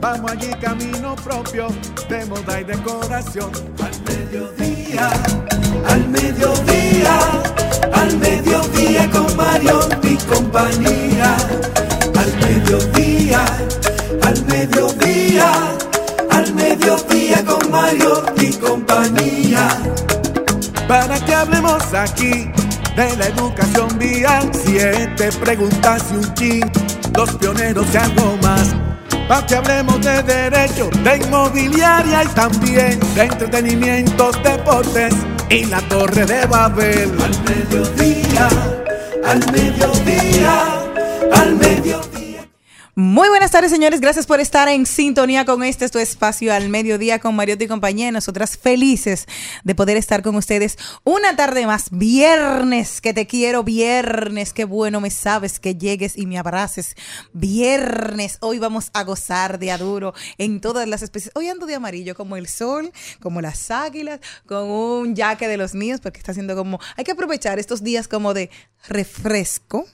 Vamos allí camino propio de moda y decoración. Al mediodía, al mediodía, al mediodía con Mario y compañía. Al mediodía, al mediodía, al mediodía con Mario y compañía para que hablemos aquí de la educación vial. Siete preguntas y un chin, los pioneros y algo más. Para que hablemos de derecho, de inmobiliaria y también de entretenimientos, deportes y la torre de Babel. Al mediodía, al mediodía, al mediodía. Muy buenas tardes, señores. Gracias por estar en sintonía con este es tu espacio al mediodía con Mariotti y compañía. Nosotras felices de poder estar con ustedes una tarde más. Viernes, que te quiero. Viernes, qué bueno me sabes que llegues y me abraces. Viernes, hoy vamos a gozar de aduro en todas las especies. Hoy ando de amarillo, como el sol, como las águilas, con un yaque de los míos, porque está haciendo como. Hay que aprovechar estos días como de refresco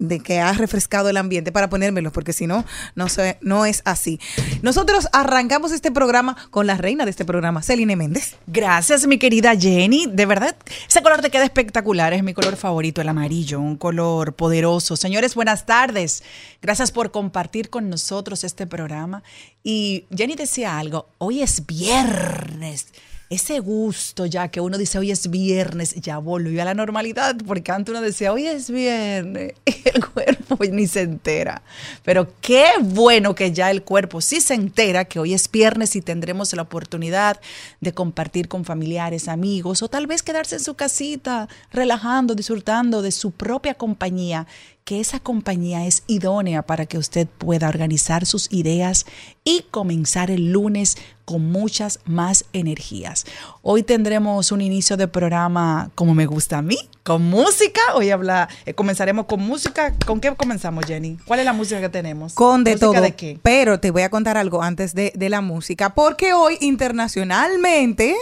de que ha refrescado el ambiente para ponérmelo, porque si no, no, no es así. Nosotros arrancamos este programa con la reina de este programa, Celine Méndez. Gracias, mi querida Jenny. De verdad, ese color te queda espectacular. Es mi color favorito, el amarillo, un color poderoso. Señores, buenas tardes. Gracias por compartir con nosotros este programa. Y Jenny decía algo, hoy es viernes ese gusto ya que uno dice hoy es viernes, ya volvió a la normalidad, porque antes uno decía hoy es viernes y el cuerpo ni se entera. Pero qué bueno que ya el cuerpo sí se entera que hoy es viernes y tendremos la oportunidad de compartir con familiares, amigos o tal vez quedarse en su casita relajando, disfrutando de su propia compañía que esa compañía es idónea para que usted pueda organizar sus ideas y comenzar el lunes con muchas más energías. Hoy tendremos un inicio de programa como me gusta a mí, con música. Hoy habla, eh, comenzaremos con música. ¿Con qué comenzamos, Jenny? ¿Cuál es la música que tenemos? Con de ¿Música todo. de qué? Pero te voy a contar algo antes de, de la música, porque hoy internacionalmente...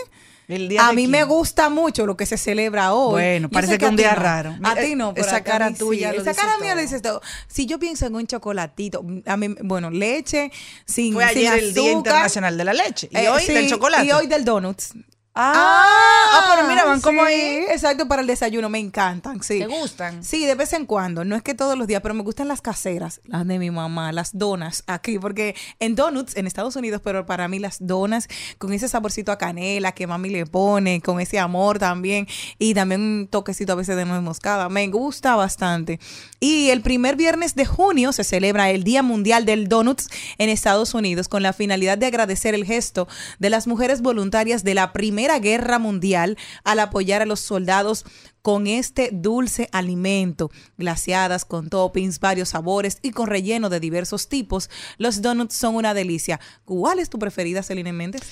El día A mí me gusta mucho lo que se celebra hoy. Bueno, parece que a un día no. raro. A Mira, ti no, pero esa cara sí. tuya lo Esa cara mía lo dice todo. Si yo pienso en un chocolatito, a mí, bueno, leche sin Fue sin ayer el Día azúcar. Internacional de la Leche. Y Eh, hoy sí, del chocolate. Y hoy del donuts. Ah, ah, pero mira, van como ahí. Exacto, para el desayuno, me encantan, sí. ¿Te gustan? Sí, de vez en cuando, no es que todos los días, pero me gustan las caseras, las de mi mamá, las donas aquí, porque en donuts en Estados Unidos, pero para mí las donas con ese saborcito a canela que mami le pone, con ese amor también, y también un toquecito a veces de nuez moscada, me gusta bastante. Y el primer viernes de junio se celebra el Día Mundial del Donuts en Estados Unidos con la finalidad de agradecer el gesto de las mujeres voluntarias de la Primera Guerra Mundial al apoyar a los soldados con este dulce alimento, glaseadas con toppings, varios sabores y con relleno de diversos tipos. Los donuts son una delicia. ¿Cuál es tu preferida, Celine Méndez?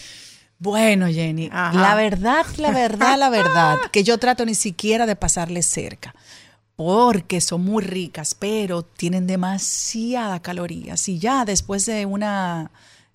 Bueno, Jenny, Ajá. la verdad, la verdad, la verdad, que yo trato ni siquiera de pasarle cerca. Porque son muy ricas, pero tienen demasiada calorías. Y ya después de una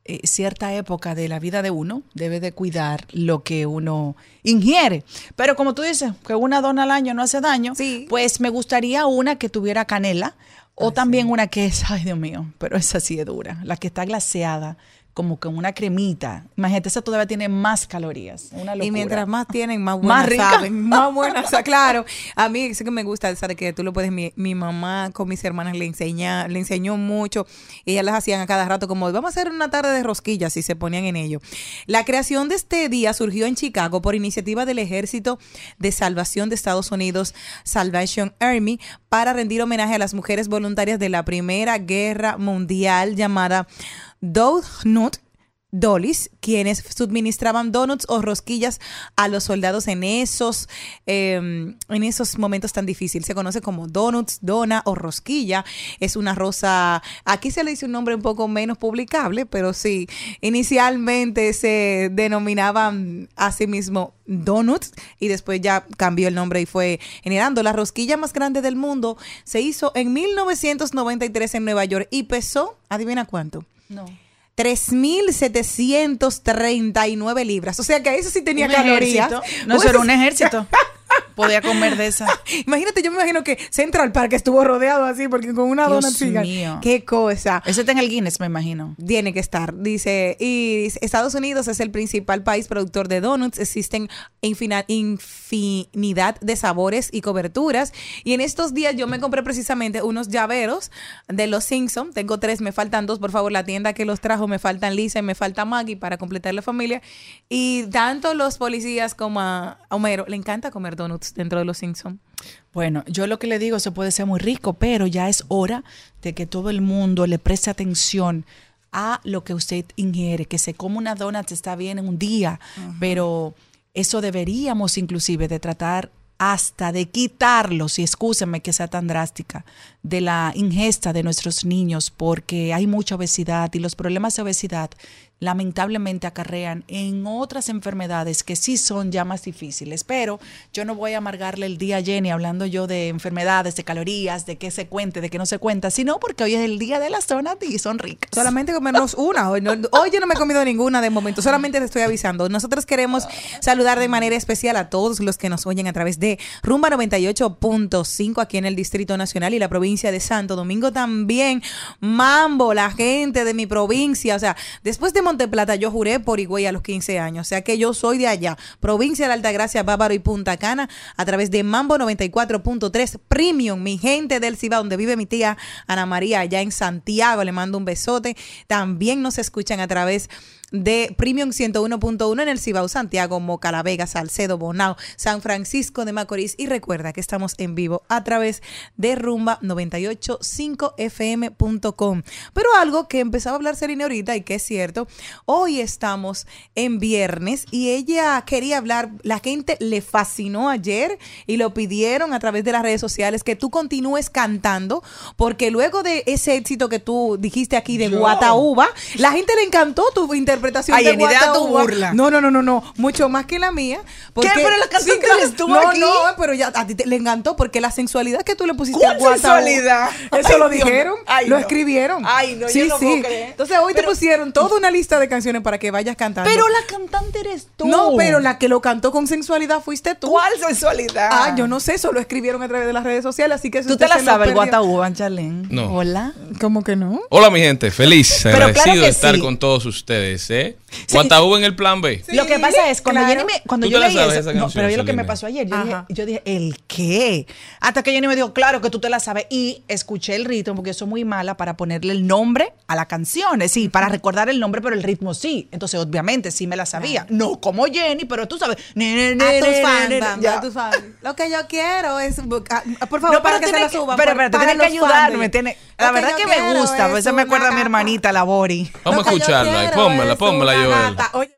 eh, cierta época de la vida de uno debe de cuidar lo que uno ingiere. Pero como tú dices, que una dona al año no hace daño, Sí. pues me gustaría una que tuviera canela o también una que es, ay Dios mío, pero esa sí es dura, la que está glaseada como con una cremita. Imagínate, esa todavía tiene más calorías. Una locura. Y mientras más tienen, más Más buenas rica. saben. Más buenas, o sea, claro. A mí eso que me gusta, esa de que tú lo puedes, mi, mi mamá con mis hermanas le enseña, le enseñó mucho. Ellas las hacían a cada rato como, vamos a hacer una tarde de rosquillas y se ponían en ello. La creación de este día surgió en Chicago por iniciativa del Ejército de Salvación de Estados Unidos, Salvation Army, para rendir homenaje a las mujeres voluntarias de la Primera Guerra Mundial llamada Dood Gnot Dolis, quienes suministraban donuts o rosquillas a los soldados en esos, eh, en esos momentos tan difíciles. Se conoce como donuts, dona o rosquilla. Es una rosa, aquí se le dice un nombre un poco menos publicable, pero sí, inicialmente se denominaban a sí mismo donuts y después ya cambió el nombre y fue generando. La rosquilla más grande del mundo se hizo en 1993 en Nueva York y pesó, adivina cuánto. No. 3.739 libras. O sea que eso sí tenía Un calorías. ejército. No, eso era un ejército. Podía comer de esa. Imagínate, yo me imagino que Central Park estuvo rodeado así porque con una Dios dona mío. Qué cosa. Ese está en el Guinness, me imagino. Tiene que estar, dice. Y dice, Estados Unidos es el principal país productor de donuts. Existen infinidad de sabores y coberturas. Y en estos días yo me compré precisamente unos llaveros de los Simpson. Tengo tres, me faltan dos. Por favor, la tienda que los trajo, me faltan Lisa y me falta Maggie para completar la familia. Y tanto los policías como a Homero le encanta comer donuts dentro de los Simpson. Bueno, yo lo que le digo, se puede ser muy rico, pero ya es hora de que todo el mundo le preste atención a lo que usted ingiere, que se come una donut está bien en un día, pero eso deberíamos inclusive de tratar hasta de quitarlos, y excúsenme que sea tan drástica, de la ingesta de nuestros niños, porque hay mucha obesidad y los problemas de obesidad lamentablemente acarrean en otras enfermedades que sí son ya más difíciles. Pero yo no voy a amargarle el día a Jenny hablando yo de enfermedades, de calorías, de qué se cuente, de qué no se cuenta, sino porque hoy es el día de las donas y son ricas. Solamente comernos una. Hoy, hoy yo no me he comido ninguna de momento. Solamente te estoy avisando. Nosotros queremos saludar de manera especial a todos los que nos oyen a través de Rumba 98.5 aquí en el Distrito Nacional y la provincia de Santo Domingo también. Mambo, la gente de mi provincia. O sea, después de Monteplata yo juré por Higüey a los 15 años. O sea que yo soy de allá. Provincia de Altagracia, Bávaro y Punta Cana a través de Mambo 94.3 Premium. Mi gente del Ciba, donde vive mi tía Ana María, allá en Santiago. Le mando un besote. También nos escuchan a través de Premium 101.1 en el Cibao, Santiago, Moca, La Vega, Salcedo, Bonao, San Francisco de Macorís. Y recuerda que estamos en vivo a través de Rumba 985fm.com. Pero algo que empezaba a hablar Serena ahorita y que es cierto, hoy estamos en viernes y ella quería hablar, la gente le fascinó ayer y lo pidieron a través de las redes sociales que tú continúes cantando porque luego de ese éxito que tú dijiste aquí de Yo. Guataúba, la gente le encantó tu interpretación Ay, de tu burla. No, no, no, no, no, mucho más que la mía. Porque, ¿Qué? Pero la cantante claro. eres tú No, aquí. no, pero ya a ti te- le encantó porque la sensualidad que tú le pusiste ¿Cuál a Guataúba. sensualidad? Eso Ay, lo dijeron. Ay, lo no. escribieron. Ay, no, yo sí, no sí. puedo creer. Entonces hoy Pero- te pusieron toda una lista de canciones para que vayas cantando. Pero la cantante eres tú. No, pero la que lo cantó con sensualidad fuiste tú. ¿Cuál sensualidad? Ah, yo no sé, eso lo escribieron a través de las redes sociales, así que ¿Tú te la sabes, el Charlene? No. Hola. ¿Cómo que no? Hola mi gente, feliz, claro agradecido de estar sí. con todos ustedes, ¿eh? Sí. Guataú en el plan B. Sí, lo que pasa es cuando claro. Jenny me, cuando ¿Tú yo te la leí sabes eso, esa no, canción, pero oye lo que me pasó ayer, yo dije, yo ¿el qué? Hasta que Jenny me dijo, claro que tú te la sabes y escuché el ritmo porque yo soy muy mala para ponerle el nombre a la canción, sí, para recordar el nombre, pero el ritmo sí. Entonces, obviamente sí me la sabía. No como Jenny, pero tú sabes. Ne, ne, ne, A tus fans, a tus. Lo que yo quiero es, ah, por favor, No, para que se la suban. pero, pero para tiene que ayudarme, tiene, la verdad yo que me gusta, es pues eso me acuerda a mi hermanita, la Bori. Vamos a yo escucharla, pónmela, pónmela, Joel. gata. Oye,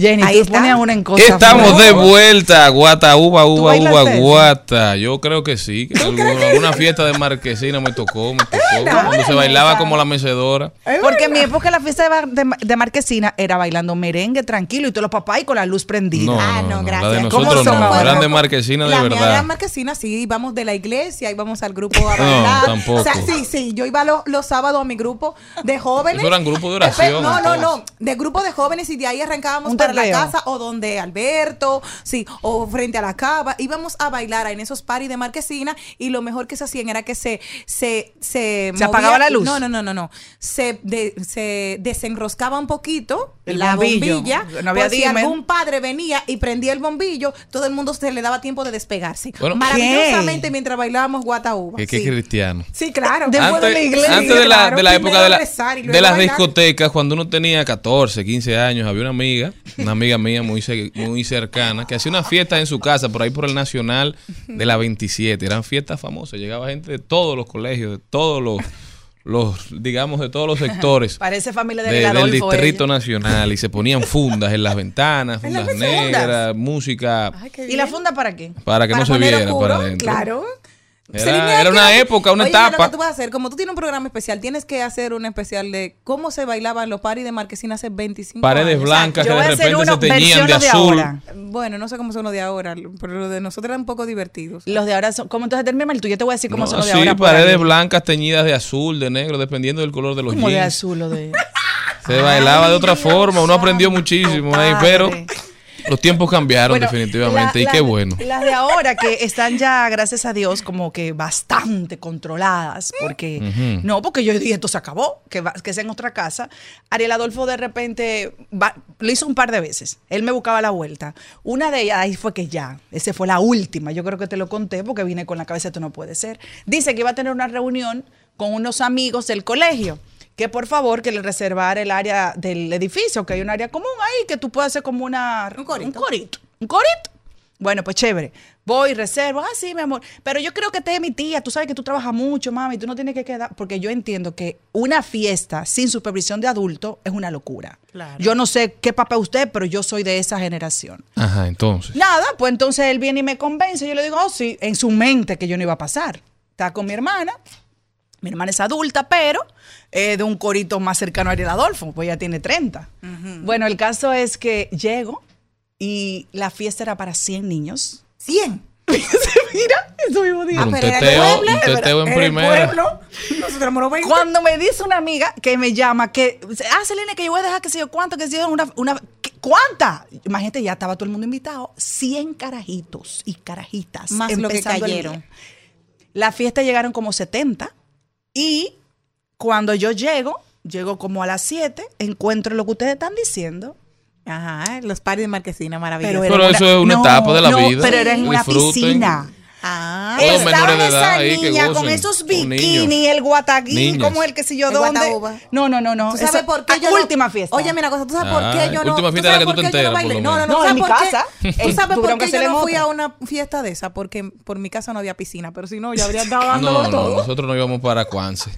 Jenny, Ahí tú está. ponías una en cosas. Estamos de vuelta, guata, uva, ¿Tú uva, uva, guata. Yo creo que sí. que alguna, alguna fiesta de marquesina me tocó, me tocó. Cuando se bailaba como la mecedora. Porque en mi época la fiesta de, bar- de, de Marquesina era bailando merengue tranquilo y todos los papás y con la luz prendida. No, Ah, no, no, no, gracias. La de ¿Cómo nosotros son no, eran de marquesina de la verdad. era marquesina, sí, íbamos de la iglesia, íbamos al grupo a No, bailar. tampoco. O sea, sí, sí, yo iba lo- los sábados a mi grupo de jóvenes. Eso eran grupos de oración, No, no, no, de grupo de jóvenes y de ahí arrancábamos Un para la casa o donde Alberto, sí, o frente a la cava. Íbamos a bailar en esos paris de marquesina y lo mejor que se hacían era que se se se, ¿Se apagaba la luz? No, no, no, no, no. Se de- se desenroscaba un poquito El la bombillo. bombilla. No había si algún padre venía y prendía el bombillo, todo el mundo se le daba tiempo de despegarse. Bueno, Maravillosamente mientras bailábamos guataúba. Que, que sí. cristiano. Sí, claro. Después de la iglesia, antes de la, claro, de la época de, la- de las bailar. discotecas, cuando uno tenía 14, 15 años, había una amiga, una amiga mía muy, muy cercana, que hacía una fiesta en su casa, por ahí por el Nacional de la 27. Eran fiestas famosas. Llegaba gente de todos los colegios, de todos los, los digamos, de todos los sectores. Parece familia de, del Distrito ella. Nacional y se ponían fundas en las ventanas, En las fundas fundas. negras, música Ay, ¿Y la funda para qué? para que no se viera oscuro, para adentro. Claro. Era- una ¿qué- época, una Oye, etapa. Lo que tú vas a hacer, como tú tienes un programa especial, tienes que hacer un especial de cómo se bailaban los paris de Marquesina hace 25 Paredes años. blancas Yo que voy de a hacer repente uno se teñían de de azul. ahora. Bueno, no sé cómo son los de ahora, pero los de nosotros eran un poco divertidos. Los de ahora son, ¿cómo entonces termina el tuyo? Yo te voy a decir cómo No, son los de sí, ahora. por paredes blancas teñidas de azul, de negro, dependiendo del color de los Como de jeans. azul o de... Se bailaba de otra forma, uno aprendió muchísimo ahí, pero Padre. Los tiempos cambiaron Bueno, definitivamente la- y la- qué bueno. Las de ahora que están ya, gracias a Dios, como que bastante controladas, porque no, porque yo dije esto se acabó, que, va- que sea en otra casa. Ariel Adolfo de repente va- lo hizo un par de veces. Él me buscaba la vuelta. Una de ellas ahí fue que ya, esa fue la última. Yo creo que te lo conté porque vine con la cabeza, esto no puede ser. Dice que iba a tener una reunión con unos amigos del colegio que por favor que le reservara el área del edificio, que hay un área común ahí, que tú puedes hacer como una... Un corito. Un corito. ¿Un corito? Bueno, pues chévere. Voy, reservo. Ah, sí, mi amor. Pero yo creo que te es mi tía. Tú sabes que tú trabajas mucho, mami. Tú no tienes que quedar. Porque yo entiendo que una fiesta sin supervisión de adulto es una locura. Claro. Yo no sé qué papá es usted, pero yo soy de esa generación. Ajá, entonces. Nada, pues entonces él viene y me convence. Yo le digo, oh, sí, en su mente que yo no iba a pasar. Está con mi hermana. Mi hermana es adulta, pero eh, de un corito más cercano a Ariel Adolfo, pues ya tiene 30. Bueno, el caso es que llego y la fiesta era para 100 niños. 100. Mira, eso mismo digo. Pero un teteo, pueblo, un teteo en primera. pueblo. Nosotros éramos 20. Cuando me dice una amiga que me llama, que, ah, Selene, que yo voy a dejar que sé yo cuánto, que sé yo, una, una, ¿qué- ¿cuánta? Imagínate, ya estaba todo el mundo invitado. 100 carajitos y carajitas. Más lo que empezando el cayeron. día. La fiesta llegaron como 70 y cuando yo llego, llego como a las 7, encuentro lo que ustedes están diciendo. Ajá, los paris de Marquesina, maravilloso. Pero, Pero una- eso es una no, etapa de la no, vida. Pero era en una Disfruten. piscina. Ah, menores de edad esa ahí que niña con esos bikinis, el guataguín, Niñas. como el que sé yo El dónde. No, no, no, no. ¿Tú sabes por qué ah, yo no- última fiesta. Oye, mira, cosa, ¿tú sabes por Ah, qué yo no? última ¿tú fiesta la sabes que por tú te qué yo no enteras, No, no, no, No, ¿sabes en mi casa. ¿Tú sabes por qué yo no fui a una fiesta de esa? Porque por mi casa no había piscina, pero si no, ya habría estado No, dándolo no, todo. nosotros no íbamos para Cuance.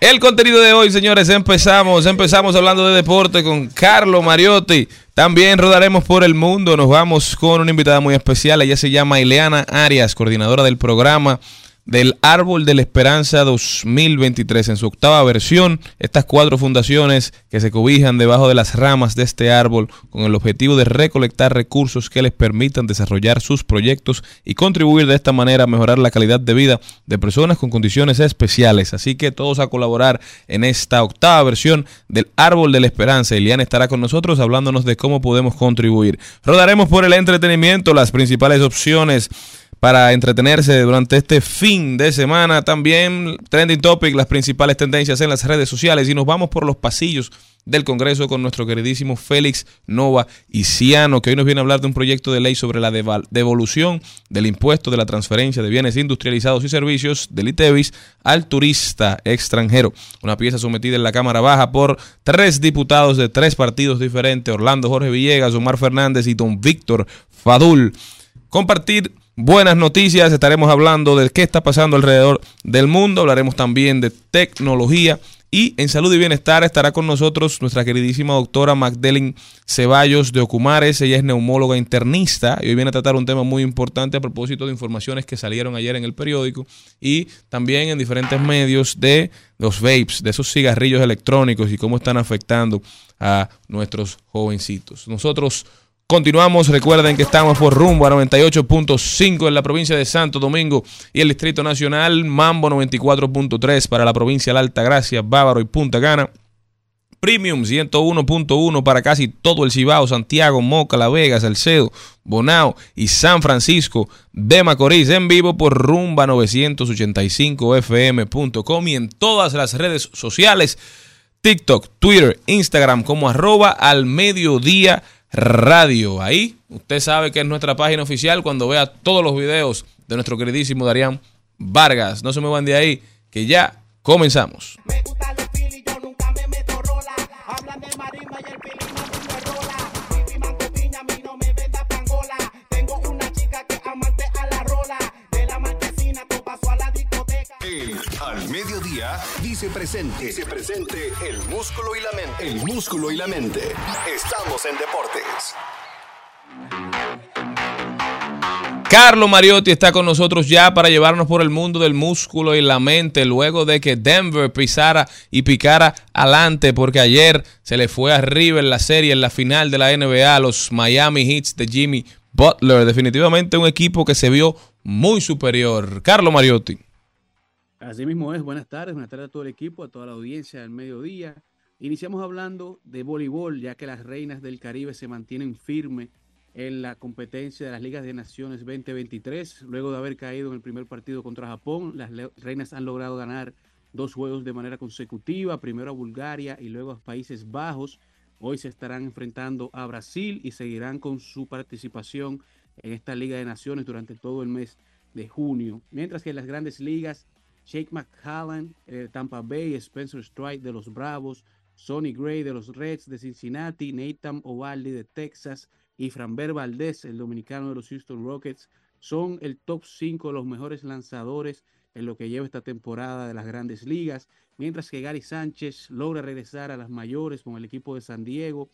El contenido de hoy, señores, empezamos, empezamos hablando de deporte con Carlo Mariotti. También rodaremos por el mundo. Nos vamos con una invitada muy especial. Ella se llama Ileana Arias, coordinadora del programa del Árbol de la Esperanza 2023 en su octava versión. Estas cuatro fundaciones que se cobijan debajo de las ramas de este árbol con el objetivo de recolectar recursos que les permitan desarrollar sus proyectos y contribuir de esta manera a mejorar la calidad de vida de personas con condiciones especiales. Así que todos a colaborar en esta octava versión del Árbol de la Esperanza. Eliana estará con nosotros hablándonos de cómo podemos contribuir. Rodaremos por el entretenimiento las principales opciones para entretenerse durante este fin de semana. También trending topic, las principales tendencias en las redes sociales y nos vamos por los pasillos del Congreso con nuestro queridísimo Félix Nova Ciano, que hoy nos viene a hablar de un proyecto de ley sobre la devolución del impuesto de la transferencia de bienes industrializados y servicios del ITEVIS al turista extranjero. Una pieza sometida en la Cámara Baja por tres diputados de tres partidos diferentes, Orlando Jorge Villegas, Omar Fernández y don Víctor Fadul compartir buenas noticias. Estaremos hablando de qué está pasando alrededor del mundo. Hablaremos también de tecnología Y en salud y bienestar estará con nosotros nuestra queridísima doctora Magdalene Ceballos de Ocumares. Ella es neumóloga internista y hoy viene a tratar un tema muy importante a propósito de informaciones que salieron ayer en el periódico y también en diferentes medios de los vapes, de esos cigarrillos electrónicos y cómo están afectando a nuestros jovencitos. Nosotros continuamos, recuerden que estamos por rumbo a 98.5 en la provincia de Santo Domingo y el Distrito Nacional, Mambo 94.3 para la provincia de la Alta Gracia, Bávaro y Punta Cana. Premium 101.1 para casi todo el Cibao, Santiago, Moca, La Vega, Salcedo, Bonao y San Francisco de Macorís en vivo por rumba 985fm.com y en todas las redes sociales, TikTok, Twitter, Instagram como arroba al mediodía radio. Ahí usted sabe que es nuestra página oficial cuando vea todos los videos de nuestro queridísimo Darían Vargas. No se me van de ahí, que ya comenzamos. El Al Mediodía dice presente. Dice presente el músculo y la mente. El músculo y la mente. Estamos en deportes. Carlo Mariotti está con nosotros ya para llevarnos por el mundo del músculo y la mente luego de que Denver pisara y picara adelante porque ayer se le fue arriba en la serie, en la final de la NBA los Miami Heats de Jimmy Butler. Definitivamente un equipo que se vio muy superior. Carlo Mariotti. Así mismo es, buenas tardes, buenas tardes a todo el equipo, a toda la audiencia del mediodía. Iniciamos hablando de voleibol, ya que las reinas del Caribe se mantienen firmes en la competencia de las Ligas de Naciones 2023. Luego de haber caído en el primer partido contra Japón, las reinas han logrado ganar dos juegos de manera consecutiva, primero a Bulgaria y luego a Países Bajos. Hoy se estarán enfrentando a Brasil y seguirán con su participación en esta Liga de Naciones durante todo el mes de junio. Mientras que las grandes ligas, Jake McCallan de Tampa Bay, Spencer Stride de los Bravos, Sonny Gray de los Reds de Cincinnati, Nathan Ovaldi de Texas y Franber Valdez, el dominicano de los Houston Rockets, son el top 5 de los mejores lanzadores en lo que lleva esta temporada de las grandes ligas, mientras que Gary Sánchez logra regresar a las mayores con el equipo de San Diego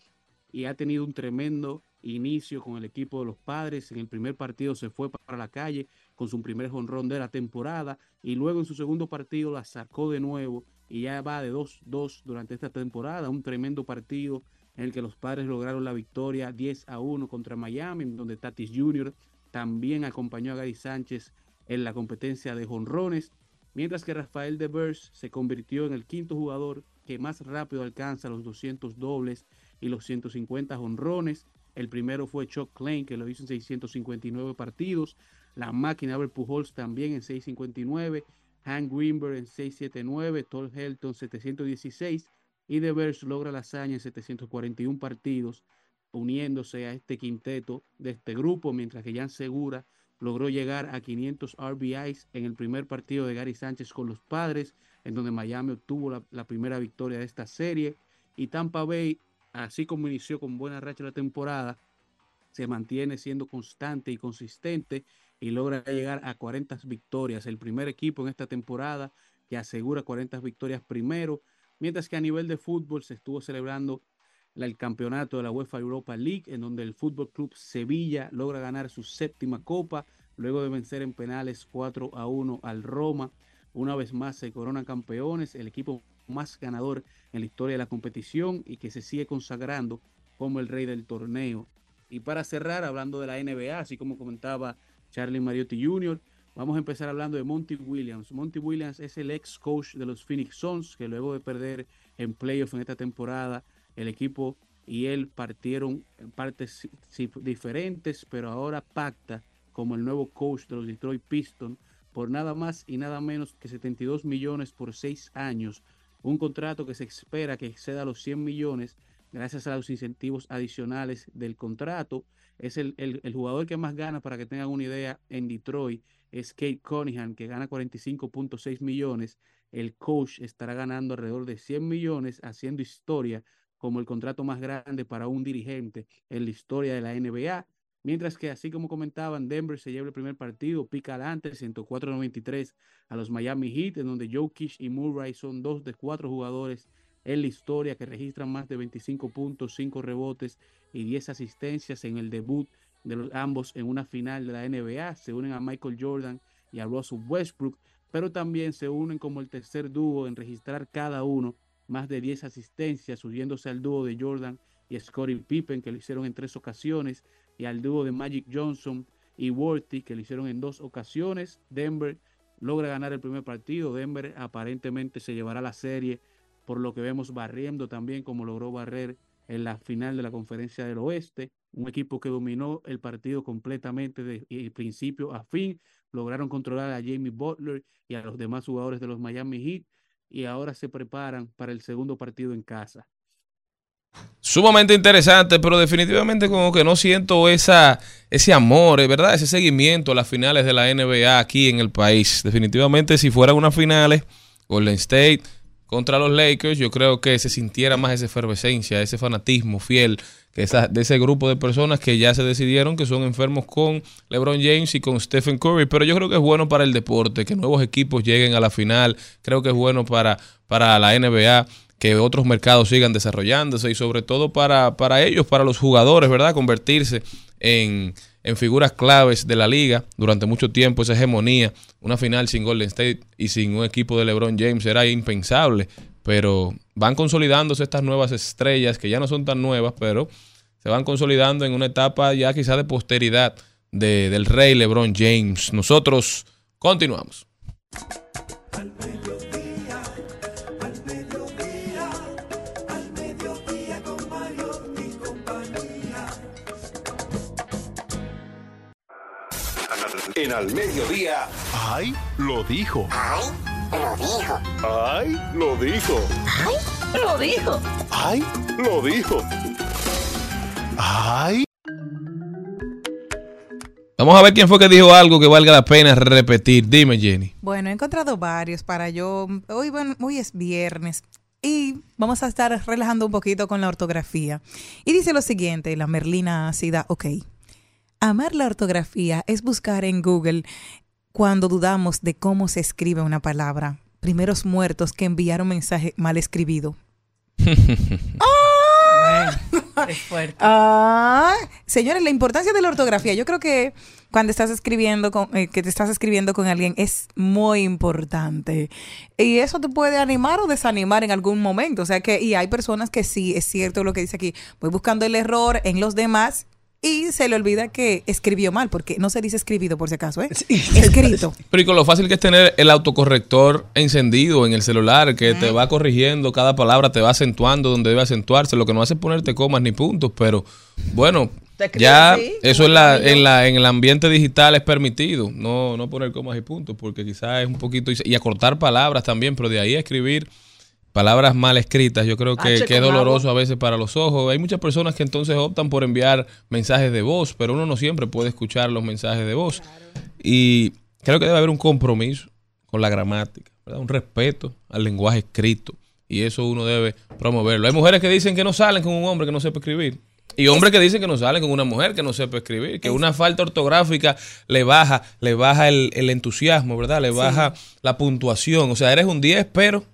y ha tenido un tremendo inicio con el equipo de los padres. En el primer partido se fue para la calle con su primer jonrón de la temporada y luego en su segundo partido la sacó de nuevo y ya va de 2-2 durante esta temporada. Un tremendo partido en el que los padres lograron la victoria 10 a 1 contra Miami, donde Tatis Jr. también acompañó a Gary Sánchez en la competencia de jonrones, mientras que Rafael Devers se convirtió en el quinto jugador que más rápido alcanza los 200 dobles y los 150 jonrones. El primero fue Chuck Klein, que lo hizo en 659 partidos. La máquina Albert Pujols también en 659. Hank Greenberg en 679. Todd Helton 716. Y Devers logra la hazaña en 741 partidos, uniéndose a este quinteto de este grupo, mientras que Jan Segura logró llegar a 500 RBIs en el primer partido de Gary Sánchez con los padres, en donde Miami obtuvo la, la primera victoria de esta serie. Y Tampa Bay, así como inició con buena racha la temporada, se mantiene siendo constante y consistente y logra llegar a 40 victorias. El primer equipo en esta temporada que asegura 40 victorias primero, mientras que a nivel de fútbol se estuvo celebrando el campeonato de la UEFA Europa League, en donde el Fútbol Club Sevilla logra ganar su séptima copa, luego de vencer en penales 4 a 1 al Roma. Una vez más se coronan campeones, el equipo más ganador en la historia de la competición y que se sigue consagrando como el rey del torneo. Y para cerrar, hablando de la NBA, así como comentaba Charlie Mariotti Jr., vamos a empezar hablando de Monty Williams. Monty Williams es el ex coach de los Phoenix Suns, que luego de perder en playoff en esta temporada, el equipo y él partieron en partes diferentes, pero ahora pacta como el nuevo coach de los Detroit Pistons por nada más y nada menos que 72 millones por seis años, un contrato que se espera que exceda los 100 millones gracias a los incentivos adicionales del contrato. Es el, el- jugador que más gana, para que tengan una idea, en Detroit es Kate Cunningham, que gana 45.6 millones. El coach estará ganando alrededor de 100 millones, haciendo historia como el contrato más grande para un dirigente en la historia de la NBA. Mientras que, así como comentaban, Denver se lleva el primer partido, pica adelante, 104-93 a los Miami Heat, en donde Jokic y Murray son dos de cuatro jugadores en la historia que registran más de 25 puntos, 5 rebotes y 10 asistencias en el debut de los ambos en una final de la NBA. Se unen a Michael Jordan y a Russell Westbrook, pero también se unen como el tercer dúo en registrar cada uno más de 10 asistencias, subiéndose al dúo de Jordan y Scottie Pippen, que lo hicieron en tres ocasiones, y al dúo de Magic Johnson y Worthy, que lo hicieron en dos ocasiones. Denver logra ganar el primer partido. Denver aparentemente se llevará la serie, por lo que vemos barriendo también como logró barrer en la final de la conferencia del oeste. Un equipo que dominó el partido completamente de principio a fin. Lograron controlar a Jamie Butler y a los demás jugadores de los Miami Heat y ahora se preparan para el segundo partido en casa. Sumamente interesante, pero definitivamente como que no siento esa, ese amor, eh, ¿verdad? Ese seguimiento a las finales de la NBA aquí en el país. Definitivamente si fueran unas finales, Golden State contra los Lakers, yo creo que se sintiera más esa efervescencia, ese fanatismo fiel que esa, de ese grupo de personas que ya se decidieron que son enfermos con LeBron James y con Stephen Curry. Pero yo creo que es bueno para el deporte que nuevos equipos lleguen a la final. Creo que es bueno para, para la NBA que otros mercados sigan desarrollándose y sobre todo para, para ellos, para los jugadores, ¿verdad? Convertirse en, en figuras claves de la liga durante mucho tiempo, esa hegemonía, una final sin Golden State y sin un equipo de LeBron James era impensable, pero van consolidándose estas nuevas estrellas que ya no son tan nuevas, pero se van consolidando en una etapa ya quizá de posteridad de- del rey LeBron James. Nosotros continuamos. En Al Mediodía, ¡Ay! Lo dijo. ¡Ay! Lo dijo. ¡Ay! Lo dijo. Lo dijo. ¡Ay! Lo dijo. ¡Ay! Vamos a ver quién fue que dijo algo que valga la pena repetir. Dime, Jenny. Bueno, he encontrado varios para yo. Hoy, bueno, hoy es viernes y vamos a estar relajando un poquito con la ortografía. Y dice lo siguiente, la Merlina ácida, ok. Amar la ortografía es buscar en Google cuando dudamos de cómo se escribe una palabra. Primeros muertos que enviaron mensaje mal escribido. Es fuerte. Ah, señores, la importancia de la ortografía. Yo creo que cuando estás escribiendo con, eh, que te estás escribiendo con alguien es muy importante. Y eso te puede animar o desanimar en algún momento. O sea que, y hay personas que sí, es cierto lo que dice aquí, voy buscando el error en los demás y se le olvida que escribió mal, porque no se dice escribido por si acaso, ¿eh? Escrito. Pero y con lo fácil que es tener el autocorrector encendido en el celular, que te va corrigiendo cada palabra, te va acentuando donde debe acentuarse, lo que no hace es ponerte comas ni puntos, pero bueno, ya así, eso en, la, en, la, en el ambiente digital es permitido, no, no poner comas y puntos, porque quizás es un poquito, y acortar palabras también, pero de ahí a escribir palabras mal escritas, yo creo que, es doloroso a veces para los ojos. Hay muchas personas que entonces optan por enviar mensajes de voz, pero uno no siempre puede escuchar los mensajes de voz. Y creo que debe haber un compromiso con la gramática, ¿verdad? un respeto al lenguaje escrito. Y eso uno debe promoverlo. Hay mujeres que dicen que no salen con un hombre que no sepa escribir. Y hombres que dicen que no salen con una mujer que no sepa escribir, que una falta ortográfica le baja, le baja el, el entusiasmo, ¿verdad? Le baja la puntuación. O sea, eres un 10, pero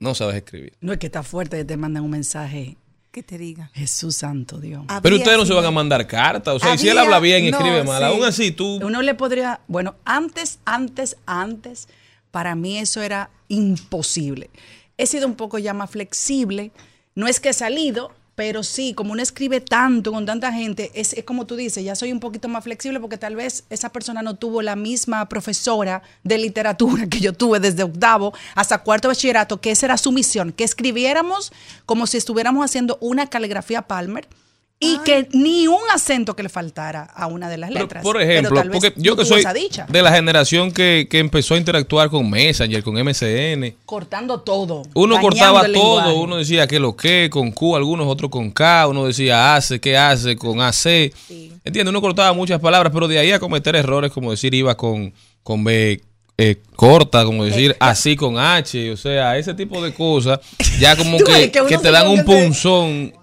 no sabes escribir. No es que está fuerte que te mandan un mensaje. Que te diga. Jesús santo Dios. Pero Había ustedes no se van a mandar cartas. O sea, y si él Había- habla bien y no, escribe mal, sí. aún así tú. Uno le podría, bueno, antes, antes, antes, para mí eso era imposible. He sido un poco ya más flexible. No es que he salido, pero sí, como uno escribe tanto con tanta gente, es, es como tú dices, ya soy un poquito más flexible porque tal vez esa persona no tuvo la misma profesora de literatura que yo tuve desde octavo hasta cuarto bachillerato, que esa era su misión, que escribiéramos como si estuviéramos haciendo una caligrafía Palmer. Y que ni un acento que le faltara a una de las Pero, letras. por ejemplo, porque yo que soy de la generación que, que empezó a interactuar con Messenger, con MCN, cortando todo. uno cortaba todo, lenguaje. uno decía que lo que, con Q, algunos otros con K, uno decía hace, qué hace, con AC. Entiende, uno cortaba muchas palabras, pero de ahí a cometer errores como decir iba con, con B eh, corta, como decir así con H, o sea, ese tipo de cosas, ya como que, que te dan un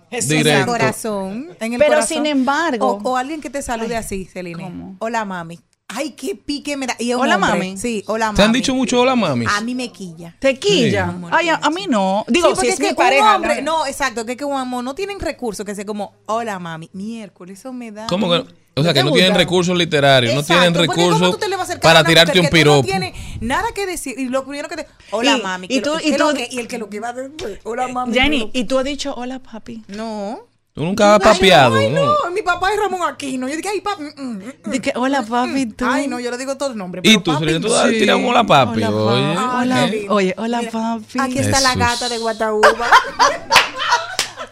En el directo. corazón. En el Pero corazón. sin embargo- O, o alguien que te salude así, Celine. ¿cómo? Hola, mami. Ay, qué pique me da. Y Hola, hombre. mami. Sí, hola, mami. ¿Te han dicho mucho hola, mami? A mí me quilla. Tequilla. Sí. Ay, a, a mí no. Digo, Sí, porque si es, mi que pareja. un hombre, ¿no? no, exacto, que es que un amor no tienen recursos que sea como, hola mami, miércoles, eso me da. ¿Cómo que? O sea, ¿Te que no tienen recursos literarios, no tienen Exacto, porque ¿cómo recursos te a para a tirarte mujer un piropo. No tiene nada que decir. Y lo primero que te. Hola Y- mami. y que tú- lo- y tú- que- y el que lo que va después. Hola mami. Jenny, ¿y tú has dicho hola, papi? No. Tú nunca has papeado, Ay, ¿no? no, mi papá es Ramón Aquino. Yo dije, ay, papi. mm, mm, mm. Di que, hola, papi, tú. Ay, no, yo le digo todo el nombre. ¿Y tú, papi, tú has tirado un hola papi? Hola, Oye. Hola, baby. Oye, hola, Mira, papi. Aquí está la gata de Guataúba.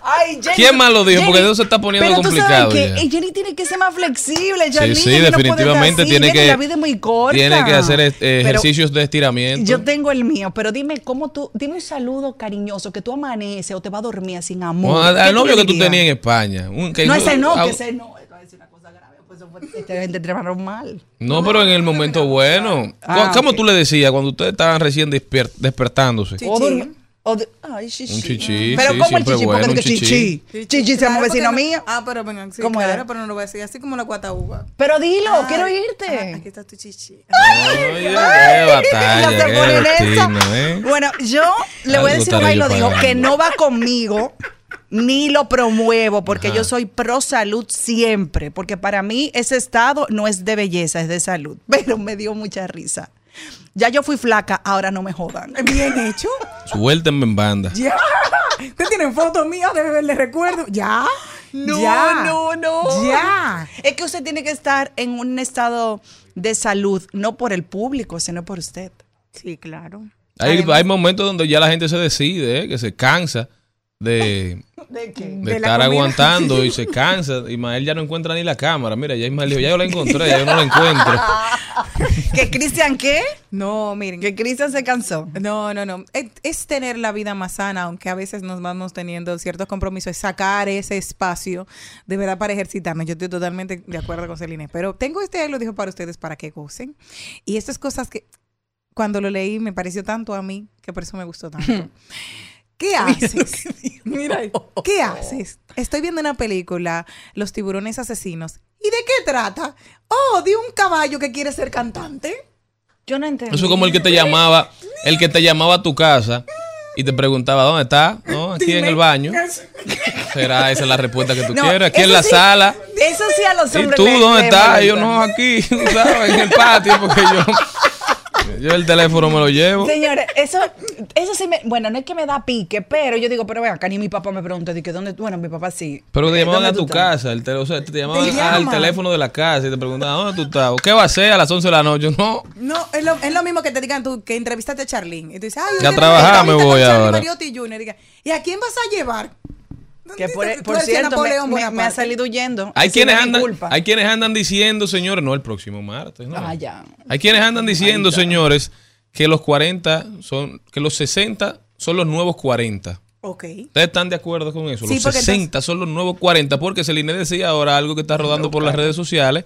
Ay, Jenny, ¿Quién más lo dijo? Jenny, Porque eso se está poniendo pero complicado Tú sabes que ya. Jenny tiene que ser más flexible. Janine, sí, no definitivamente así. tiene Jenny, que- La vida es muy corta. Tiene que hacer eh, Pero ejercicios de estiramiento. Yo tengo el mío, pero dime cómo tú, dime un saludo cariñoso que tú amaneces o te va a dormir sin amor. O al, ¿Qué al tú novio que tú tenías en España. Un- que No, yo- ese no, ah, que ese no. Esto es una cosa grave. Pues esta gente tramaron mal. No, pero en el momento bueno. Ah, ¿Cómo tú le decías cuando ustedes estaban recién despier- despertándose? Sí. Dur- o de- ay, chichi. Un chichi, Pero sí, ¿cómo el chichi? bueno, Porque un que chichi. chichi. Chichi, se llama Claro, vecino no- mío. Ah, pero vengan, sí, ¿Cómo claro, era? pero no lo voy a decir así como la Guataúba. Pero dilo, Ah, quiero ah, irte. aquí está tu chichi. Oye, qué Ya batalla, se qué ponen destino, eso. ¿eh? Bueno, yo le voy a decir yo lo digo que no va conmigo ni lo promuevo porque Ajá. yo soy pro salud siempre, porque para mí ese estado no es de belleza, es de salud. Pero me dio mucha risa. Ya yo fui flaca, ahora no me jodan. Bien hecho. Suéltenme en banda. Ya. ¿Ustedes tienen fotos mías de beberle recuerdo? ¿Ya? No, Ya. no, no. Ya. Es que usted tiene que estar en un estado de salud, no por el público, sino por usted. Sí, claro. Hay, Además- hay momentos donde ya la gente se decide, ¿eh? que se cansa de, ¿De qué? de De la estar aguantando y se cansa. Ismael ya no encuentra ni la cámara. Mira, ya Ismael dijo, ya yo la encontré, ya yo no la encuentro. ¿Que Cristian qué? No, miren. Que Cristian se cansó. No, no, no. Es, es tener la vida más sana, aunque a veces nos vamos teniendo ciertos compromisos, es sacar ese espacio de verdad para ejercitarnos. Yo estoy totalmente de acuerdo con Celine. Pero tengo este ahí, lo dijo para ustedes, para que gocen. Y estas cosas que cuando lo leí me pareció tanto a mí, que por eso me gustó tanto. ¿Qué haces? Mira, ¿qué haces? Estoy viendo una película, Los tiburones asesinos. ¿Y de qué trata? Oh, de un caballo que quiere ser cantante. Yo no entiendo. Eso es como el que te llamaba, el que te llamaba a tu casa y te preguntaba, ¿dónde está? No, aquí en el baño. ¿Será esa la respuesta que tú No, quieres? Aquí en la sí, sala. Eso sí a los ¿Y hombres. tú le- dónde estás? Yo no, aquí, ¿sabes? En el patio, porque yo, yo el teléfono me lo llevo. Señores, eso, eso sí me. Bueno, no es que me da pique, pero yo digo, pero ven acá, ni mi papá me pregunta, de que dónde. Bueno, mi papá sí. Pero te Eh, llamaban ¿dónde a tu casa, el o sea, te llamaban Te al llaman. teléfono de la casa y te preguntaban, ¿dónde tú estás? ¿O ¿Qué va a hacer a las 11 de la noche? No, No, es lo, es lo mismo que te digan tú que entrevistaste a Charlene. Y tú dices, ay, Ya trabajar me voy ahora. Mariotti Jr. Y diga, ¿Y a quién vas a llevar? Que por, Tú por cierto, me, me- me ha salido huyendo. hay quienes no andan, hay quienes andan diciendo, señores, no el próximo martes, ¿no? Ah, ya. Hay quienes andan diciendo, señores, que los 40 son, que los 60 son los nuevos 40. Ok. ¿Ustedes están de acuerdo con eso? Sí, los porque 60 son los nuevos 40, porque Celine decía ahora algo que está rodando por las redes sociales,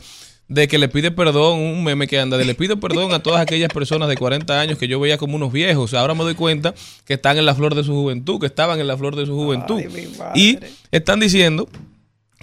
de que le pide perdón, un meme que anda, de le pido perdón a todas aquellas personas de 40 años que yo veía como unos viejos. Ahora me doy cuenta que están en la flor de su juventud, que estaban en la flor de su juventud. y están diciendo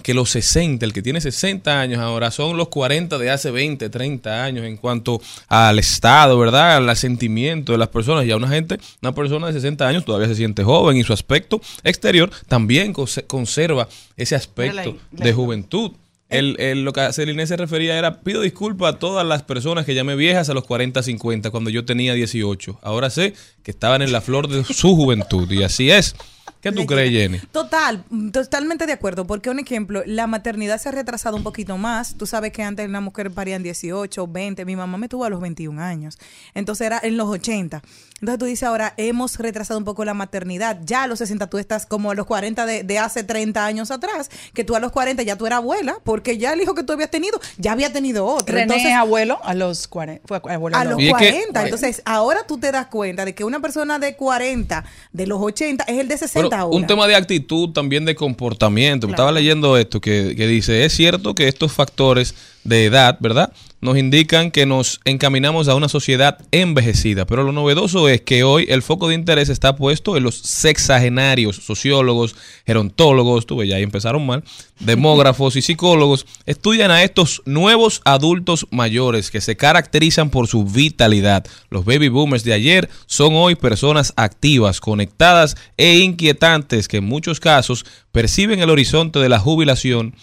que los 60, el que tiene 60 años ahora, son los 40 de hace 20, 30 años en cuanto al estado, ¿verdad? Al sentimiento de las personas. Ya una gente, una persona de 60 años todavía se siente joven y su aspecto exterior también conserva ese aspecto de juventud. El, el- lo que Celine se refería era, pido disculpas a todas las personas que llamé viejas a los 40, 50, cuando yo tenía 18. Ahora sé que estaban en la flor de su juventud y así es. ¿Qué tú crees, Jenny? Total, mm, totalmente de acuerdo, porque un ejemplo, la maternidad se ha retrasado un poquito más. Tú sabes que antes una mujer paría en 18, 20, mi mamá me tuvo a los 21 años. Entonces era en los 80. Entonces tú dices ahora, hemos retrasado un poco la maternidad. Ya a los 60 tú estás como a los 40 de, de hace 30 años atrás, que tú a los 40 ya tú eras abuela, porque ya el hijo que tú habías tenido, ya había tenido otro. René Entonces, abuelo a los 40. Fue abuelo a los Y es que- 40. Entonces, ahora tú te das cuenta de que una persona de 40, de los 80, es el de 60 Un tema de actitud, también de comportamiento. Claro. Estaba leyendo esto que, que dice, es cierto que estos factores de edad, ¿verdad? Nos indican que nos encaminamos a una sociedad envejecida. Pero lo novedoso es que hoy el foco de interés está puesto en los sexagenarios, sociólogos, gerontólogos, tuve ya ahí empezaron mal, demógrafos y psicólogos, estudian a estos nuevos adultos mayores que se caracterizan por su vitalidad. Los baby boomers de ayer son hoy personas activas, conectadas e inquietantes que en muchos casos perciben el horizonte de la jubilación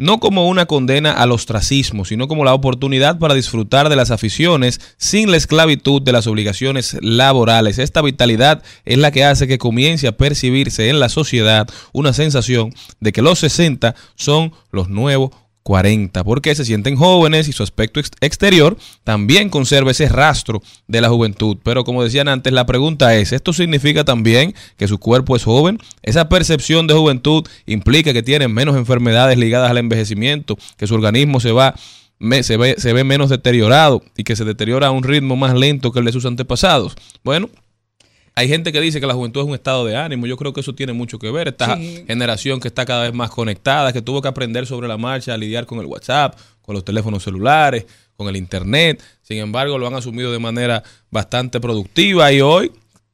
no como una condena al ostracismo, sino como la oportunidad para disfrutar de las aficiones sin la esclavitud de las obligaciones laborales. Esta vitalidad es la que hace que comience a percibirse en la sociedad una sensación de que los 60 son los nuevos 40, porque se sienten jóvenes y su aspecto ex- exterior también conserva ese rastro de la juventud. Pero como decían antes, la pregunta es, ¿esto significa también que su cuerpo es joven? Esa percepción de juventud implica que tienen menos enfermedades ligadas al envejecimiento, que su organismo se va ve, se ve menos deteriorado y que se deteriora a un ritmo más lento que el de sus antepasados. Bueno, hay gente que dice que la juventud es un estado de ánimo. Yo creo que eso tiene mucho que ver. Esta Sí. generación que está cada vez más conectada, que tuvo que aprender sobre la marcha a lidiar con el WhatsApp, con los teléfonos celulares, con el Internet. Sin embargo, lo han asumido de manera bastante productiva y hoy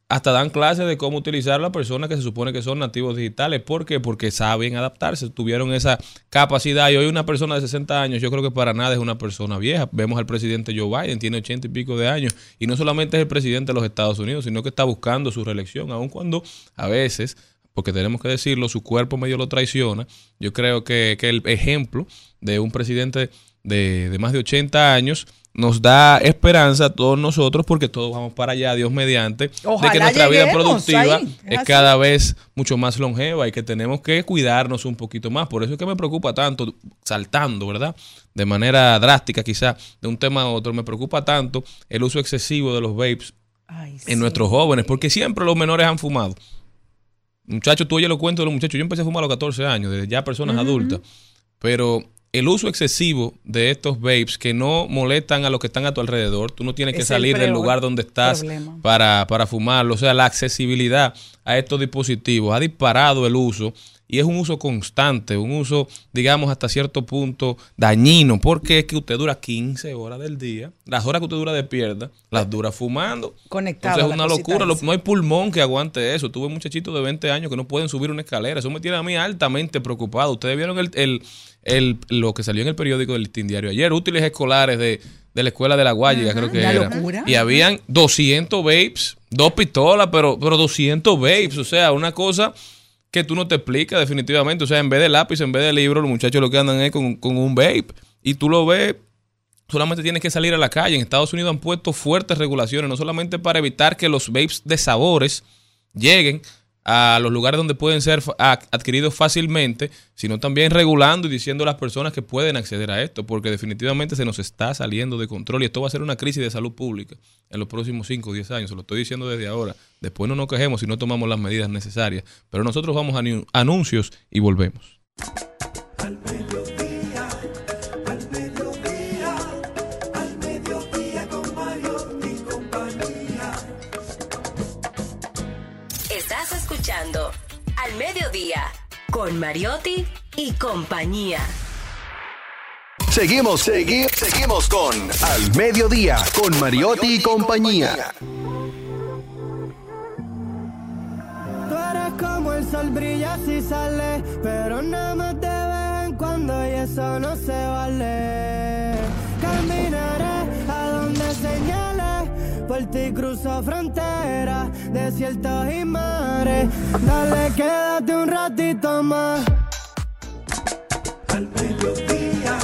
hasta dan clases de cómo utilizar las personas que se supone que son nativos digitales. ¿Por qué? Porque saben adaptarse, tuvieron esa capacidad. Y hoy una persona de 60 años, yo creo que para nada es una persona vieja. Vemos al presidente Joe Biden, tiene 80 y pico de años. Y no solamente es el presidente de los Estados Unidos, sino que está buscando su reelección, aun cuando a veces porque tenemos que decirlo, su cuerpo medio lo traiciona. Yo creo que, que el ejemplo de un presidente de, de más de 80 años nos da esperanza a todos nosotros porque todos vamos para allá, Dios mediante, de que nuestra vida productiva ahí, es cada vez mucho más longeva y que tenemos que cuidarnos un poquito más. Por eso es que me preocupa tanto, saltando, ¿verdad? De manera drástica quizá, de un tema a otro, me preocupa tanto el uso excesivo de los vapes Ay, en nuestros jóvenes, porque siempre los menores han fumado. Muchachos, tú oye lo cuento de los muchachos. Yo empecé a fumar a los 14 años, desde ya personas adultas. Pero el uso excesivo de estos vapes que no molestan a los que están a tu alrededor, tú no tienes que Es salir del lugar donde estás para, para fumarlo. O sea, la accesibilidad a estos dispositivos ha disparado el uso y es un uso constante, un uso, digamos, hasta cierto punto dañino, porque es que usted dura 15 horas del día, las horas que usted dura despierta, las dura fumando. Conectado Entonces es la una locura, esa. no hay pulmón que aguante eso. Tuve muchachitos de 20 años que no pueden subir una escalera. Eso me tiene a mí altamente preocupado. Ustedes vieron el, el- el- lo que salió en el periódico del Listín Diario ayer, útiles escolares de, de la escuela de la Guayiga, creo que Una era. locura. Y habían 200 vapes, dos pistolas, pero, pero 200 vapes. O sea, una cosa que tú no te explicas definitivamente. O sea, en vez de lápiz, en vez de libro, los muchachos lo que andan es con, con un vape. Y tú lo ves solamente tienes que salir a la calle. En Estados Unidos han puesto fuertes regulaciones, no solamente para evitar que los vapes de sabores lleguen a los lugares donde pueden ser adquiridos fácilmente, sino también regulando y diciendo a las personas que pueden acceder a esto, porque definitivamente se nos está saliendo de control y esto va a ser una crisis de salud pública en los próximos 5 o 10 años, se lo estoy diciendo desde ahora. Después no nos quejemos si no tomamos las medidas necesarias, pero nosotros vamos a anu- anuncios y volvemos. Mediodía con Mariotti y compañía. Seguimos, segui- seguimos con Al Mediodía, con Mariotti y compañía. Tú eres como el sol brilla si sale, pero nada más de vez en cuando y eso no se vale. Caminaré a donde señale, por ti cruzo fronteras, desiertos y mares. Dale, quédate un ratito más. Al mediodía,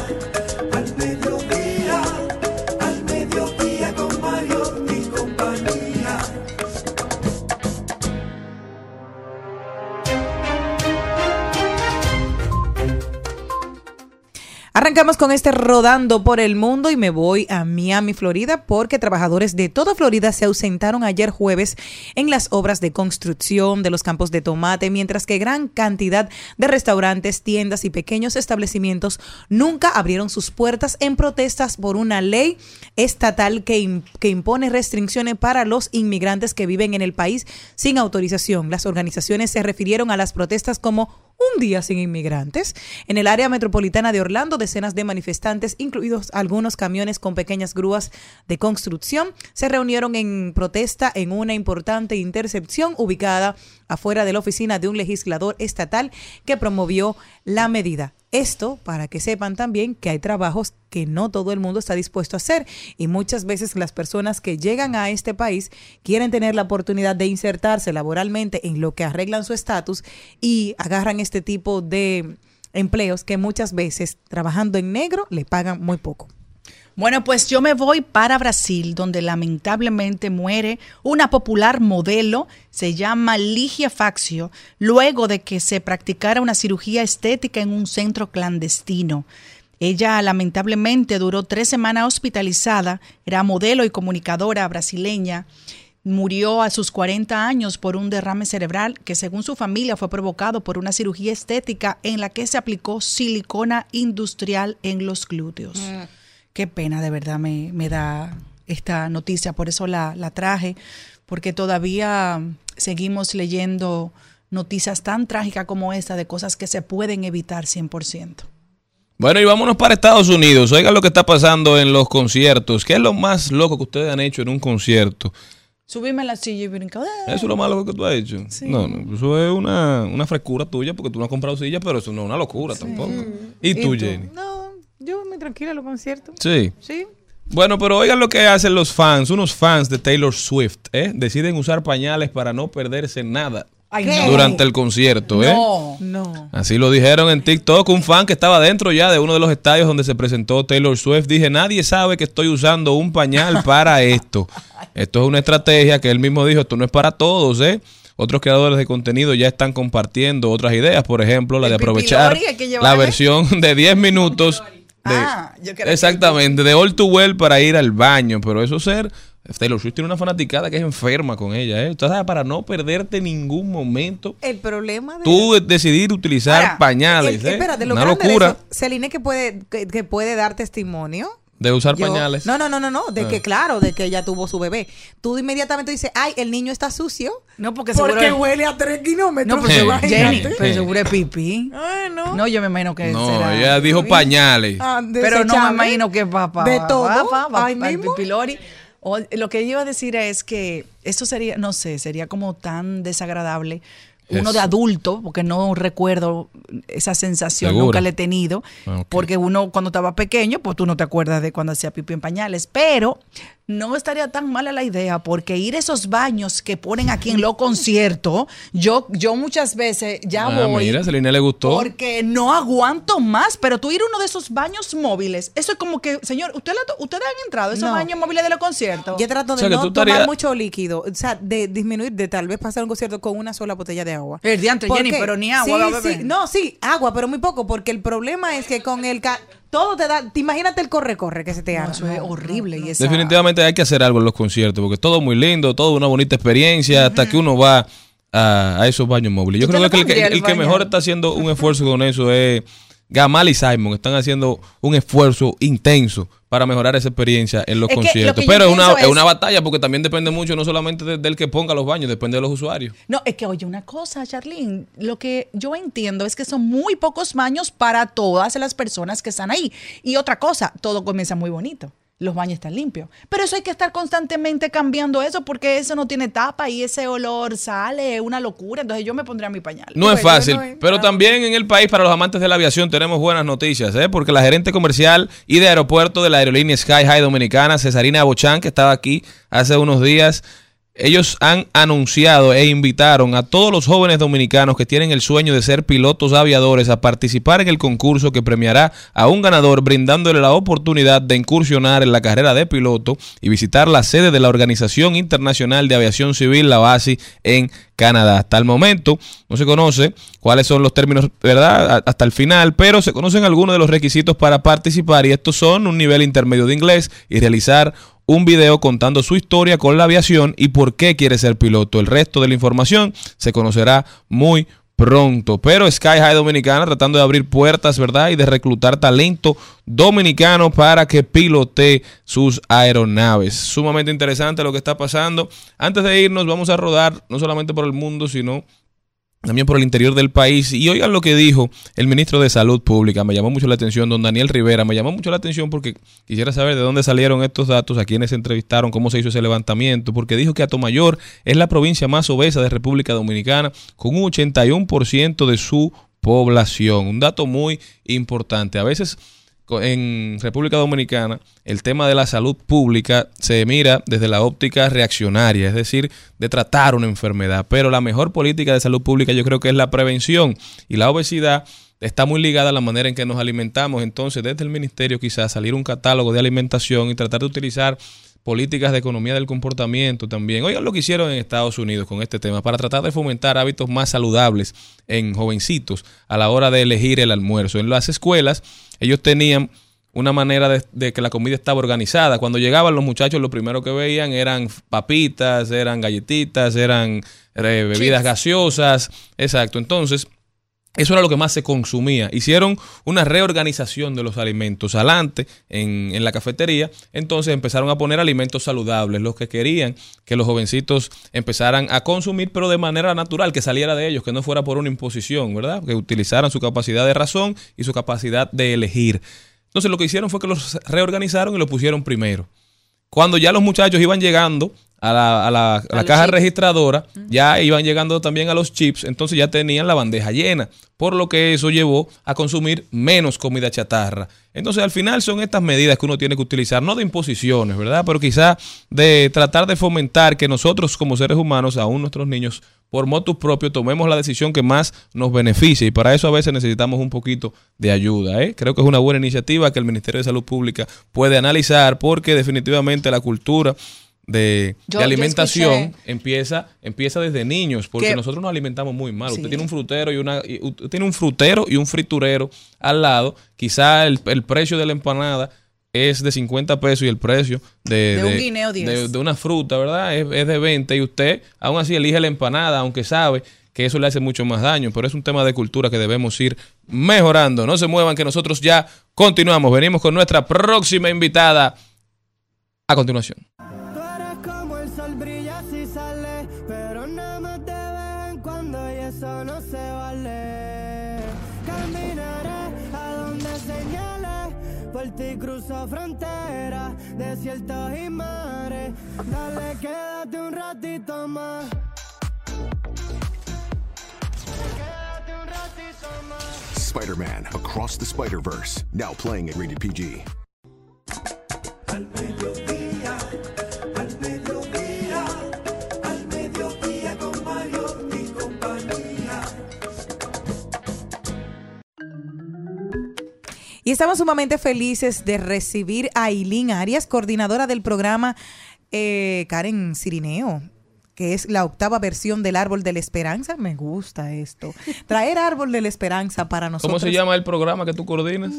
Arrancamos con este rodando por el mundo y me voy a Miami, Florida, porque trabajadores de toda Florida se ausentaron ayer jueves en las obras de construcción de los campos de tomate, mientras que gran cantidad de restaurantes, tiendas y pequeños establecimientos nunca abrieron sus puertas en protestas por una ley estatal que, que impone restricciones para los inmigrantes que viven en el país sin autorización. Las organizaciones se refirieron a las protestas como un día sin inmigrantes. En el área metropolitana de Orlando, decenas de manifestantes, incluidos algunos camiones con pequeñas grúas de construcción, se reunieron en protesta en una importante intercepción ubicada afuera de la oficina de un legislador estatal que promovió la medida. Esto para que sepan también que hay trabajos que no todo el mundo está dispuesto a hacer y muchas veces las personas que llegan a este país quieren tener la oportunidad de insertarse laboralmente en lo que arreglan su estatus y agarran este tipo de empleos que muchas veces trabajando en negro le pagan muy poco. Bueno, pues yo me voy para Brasil, donde lamentablemente muere una popular modelo, se llama Ligia Faxio, luego de que se practicara una cirugía estética en un centro clandestino. Ella lamentablemente duró tres semanas hospitalizada, era modelo y comunicadora brasileña. Murió a sus 40 años por un derrame cerebral que según su familia fue provocado por una cirugía estética en la que se aplicó silicona industrial en los glúteos. Qué pena, de verdad, me, me da esta noticia, por eso la, la traje, porque todavía seguimos leyendo noticias tan trágicas como esta de cosas que se pueden evitar 100%. Bueno, y vámonos para Estados Unidos. Oigan lo que está pasando en los conciertos. ¿Qué es lo más loco que ustedes han hecho en un concierto? Subirme a la silla y brincar. Eso es lo más loco que tú has hecho. No, no, eso es una, una frescura tuya porque tú no has comprado silla, pero eso no es una locura tampoco. ¿Y tú, Jenny? No, yo muy tranquila en los conciertos. Sí. Sí. Bueno, pero oigan lo que hacen los fans, unos fans de Taylor Swift, ¿eh? Deciden usar pañales para no perderse nada durante el concierto, ¿eh? No. No. Así lo dijeron en TikTok, un fan que estaba dentro ya de uno de los estadios donde se presentó Taylor Swift. Dije, nadie sabe que estoy usando un pañal para esto. Esto es una estrategia que él mismo dijo, esto no es para todos, ¿eh? Otros creadores de contenido ya están compartiendo otras ideas, por ejemplo, la de aprovechar la versión de 10 minutos. De, Ah, yo creo que- exactamente, de All Too Well para ir al baño, pero eso ser... Taylor Swift tiene una fanaticada que es enferma con ella, ¿eh? Entonces, para no perderte ningún momento, El problema de tú decidir utilizar Ahora, pañales, El- ¿eh? espérate, lo Una locura Celine que puede, que, que puede dar testimonio. De usar Yo- pañales. No, no, no, no, no. De Ah. que claro, de que ella tuvo su bebé. Tú inmediatamente dices, ay, el niño está sucio. No, porque Porque seguro. huele a tres kilómetros. No, pero Imagínate. Jenny, pero seguro es pipí. Ay, no. No, yo me imagino que No, será. ella dijo pañales. Ah, Pero no me imagino que papá. De todo. Ahí el mismo. pipilori. O- lo que yo iba a decir es que eso sería, no sé, sería como tan desagradable. Uno de adulto, porque no recuerdo esa sensación, Seguro. nunca la he tenido, Ah, porque uno cuando estaba pequeño, pues tú no te acuerdas de cuando hacía pipí en pañales, pero no estaría tan mala la idea, porque ir a esos baños que ponen aquí en los conciertos, yo, yo muchas veces ya Ah, voy. mira, a Celina le gustó. Porque no aguanto más, pero tú ir a uno de esos baños móviles, eso es como que, señor, ¿usted ¿ustedes han entrado a esos No. baños móviles de los conciertos? Yo trato de O sea, no tomar mucho líquido. O sea, de disminuir, de tal vez pasar un concierto con una sola botella de agua. El diantre, ¿Por Jenny, qué? pero ni agua Sí, va a beber. sí. No, sí, agua, pero muy poco. Porque el problema es que con el... ca- todo te da... Te imagínate el corre-corre que se te No, haga. eso es horrible. y esa- Definitivamente hay que hacer algo en los conciertos, porque todo muy lindo, todo una bonita experiencia, hasta que uno va a, a esos baños móviles. Yo ¿Usted creo que el, el el que mejor está haciendo un esfuerzo con eso es Gamal y Simon. Están haciendo un esfuerzo intenso para mejorar esa experiencia en los Es que lo conciertos. Pero es una, es es- una batalla, porque también depende mucho, no solamente de- del que ponga los baños, depende de los usuarios. No, es que oye una cosa, Charlene, lo que yo entiendo es que son muy pocos baños para todas las personas que están ahí. Y otra cosa, todo comienza muy bonito. Los baños están limpios. Pero eso hay que estar constantemente cambiando eso porque eso no tiene tapa y ese olor sale, es una locura. Entonces yo me pondría mi pañal. No es Bueno, fácil, no es- pero también en el país para los amantes de la aviación tenemos buenas noticias, ¿eh? porque la gerente comercial y de aeropuerto de la aerolínea Sky High Dominicana, Cesarina Bochán, que estaba aquí hace unos días, ellos han anunciado e invitaron a todos los jóvenes dominicanos que tienen el sueño de ser pilotos aviadores a participar en el concurso que premiará a un ganador brindándole la oportunidad de incursionar en la carrera de piloto y visitar la sede de la Organización Internacional de Aviación Civil, la BASI, en Canadá. Hasta el momento no se conoce cuáles son los términos, ¿verdad? Hasta el final, pero se conocen algunos de los requisitos para participar y estos son un nivel intermedio de inglés y realizar un video contando su historia con la aviación y por qué quiere ser piloto. El resto de la información se conocerá muy pronto. Pero Sky High Dominicana tratando de abrir puertas, ¿verdad? Y de reclutar talento dominicano para que pilote sus aeronaves. Sumamente interesante lo que está pasando. Antes de irnos, vamos a rodar no solamente por el mundo, sino también por el interior del país. Y oigan lo que dijo el ministro de Salud Pública, me llamó mucho la atención, don Daniel Rivera, me llamó mucho la atención porque quisiera saber de dónde salieron estos datos, a quienes se entrevistaron, cómo se hizo ese levantamiento, porque dijo que Atomayor es la provincia más obesa de República Dominicana, con un 81% de su población. Un dato muy importante. A veces en República Dominicana el tema de la salud pública se mira desde la óptica reaccionaria, es decir, de tratar una enfermedad. Pero la mejor política de salud pública yo creo que es la prevención y la obesidad está muy ligada a la manera en que nos alimentamos. Entonces, desde el ministerio quizás salir un catálogo de alimentación y tratar de utilizar políticas de economía del comportamiento también. Oigan lo que hicieron en Estados Unidos con este tema para tratar de fomentar hábitos más saludables en jovencitos a la hora de elegir el almuerzo. En las escuelas ellos tenían una manera de, de que la comida estaba organizada. Cuando llegaban los muchachos, lo primero que veían eran papitas, eran galletitas, eran eh, bebidas gaseosas. Exacto. Entonces, eso era lo que más se consumía. Hicieron una reorganización de los alimentos adelante en, en la cafetería. Entonces empezaron a poner alimentos saludables, los que querían que los jovencitos empezaran a consumir, pero de manera natural, que saliera de ellos, que no fuera por una imposición, ¿verdad? Que utilizaran su capacidad de razón y su capacidad de elegir. Entonces lo que hicieron fue que los reorganizaron y lo pusieron primero. Cuando ya los muchachos iban llegando a la, a la- a la caja chips. registradora, ya iban llegando también a los chips, entonces ya tenían la bandeja llena, por lo que eso llevó a consumir menos comida chatarra. Entonces al final son estas medidas que uno tiene que utilizar, no de imposiciones, ¿verdad? Pero quizá de tratar de fomentar que nosotros como seres humanos, aún nuestros niños, por motus propio, tomemos la decisión que más nos beneficie. Y para eso a veces necesitamos un poquito de ayuda. ¿eh? Creo que es una buena iniciativa que el Ministerio de Salud Pública puede analizar porque definitivamente la cultura de, Yo- de yo alimentación empieza, empieza desde niños, porque Que- nosotros nos alimentamos muy mal. Sí. Usted tiene un frutero y una y usted tiene un frutero y un friturero al lado. Quizá el, el precio de la empanada es de 50 pesos y el precio de, De un guineo, 10. de- de una fruta, ¿verdad? Es, es de 20 y usted aún así elige la empanada, aunque sabe que eso le hace mucho más daño, pero es un tema de cultura que debemos ir mejorando. No se muevan, que nosotros ya continuamos. Venimos con nuestra próxima invitada a continuación. Por ti cruzo fronteras, desiertos y mares. Dale, quédate un ratito más. Quédate un ratito más. Spider-Man Across the Spider-Verse, now playing at rated PG. Y estamos sumamente felices de recibir a Eileen Arias, coordinadora del programa eh, Karen Cirineo que es la octava versión del Árbol de la Esperanza. Me gusta esto. Traer Árbol de la Esperanza para nosotros. ¿Cómo se llama el programa que tú coordinas?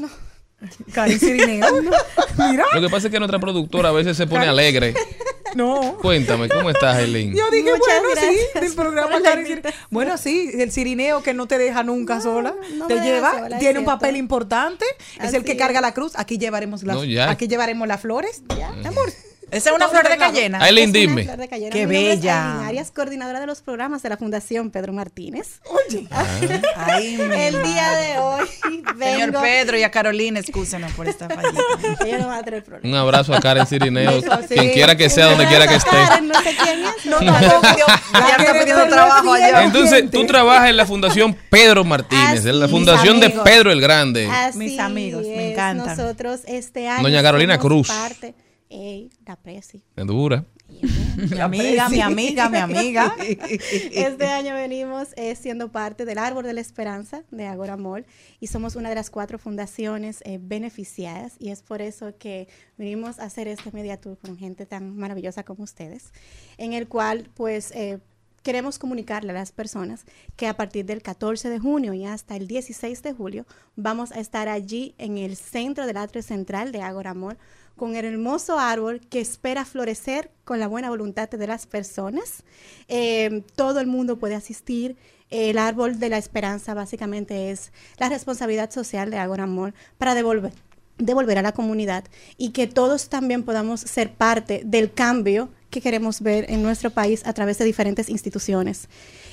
Karen Cirineo. Mira. Lo que pasa es que nuestra productora a veces se pone alegre. No. Cuéntame, ¿cómo estás, Eileen? Yo dije, Muchas bueno, sí, del programa Karen. Bueno, sí, el cirineo que no te deja nunca sola. no te lleva, sola, tiene un papel importante. es el que es. carga la cruz. Aquí llevaremos las, No, ya. aquí llevaremos las flores. Mi amor. Esa es una flor de cayena. Aileen, dime. flor de cayena. Qué bella. Arias, coordinadora de los programas de la Fundación Pedro Martínez. Oye. Ay, El día de hoy vengo... Señor Pedro y a Carolina, excúsenos por esta fallita. Ella no va a tener problema. Un abrazo a Karen sí. quien quiera que sea, donde quiera que esté. Karen, no sé quién es. No, no, no, ya está pidiendo trabajo allá. Entonces, tú trabajas en la Fundación Pedro Martínez, Así en la Fundación de. Pedro el Grande. Así Mis amigos, me encantan. Nosotros este año Doña Carolina Cruz. Parte, Ey, la presi. Es dura. Mi amiga, mi amiga, mi amiga. Este año venimos eh, siendo parte del Árbol de la Esperanza de Agora Mall y somos una de las cuatro fundaciones eh, beneficiadas y es por eso que venimos a hacer este media tour con gente tan maravillosa como ustedes, en el cual pues eh, queremos comunicarle a las personas que a partir del 14 de junio y hasta el 16 de julio vamos a estar allí en el centro del atrio central de Agora Mall con el hermoso árbol que espera florecer con la buena voluntad de las personas. Eh, todo el mundo puede asistir. El árbol de la esperanza básicamente es la responsabilidad social de Agora Mall para devolver devolver a la comunidad y que todos también podamos ser parte del cambio que queremos ver en nuestro país a través de diferentes instituciones.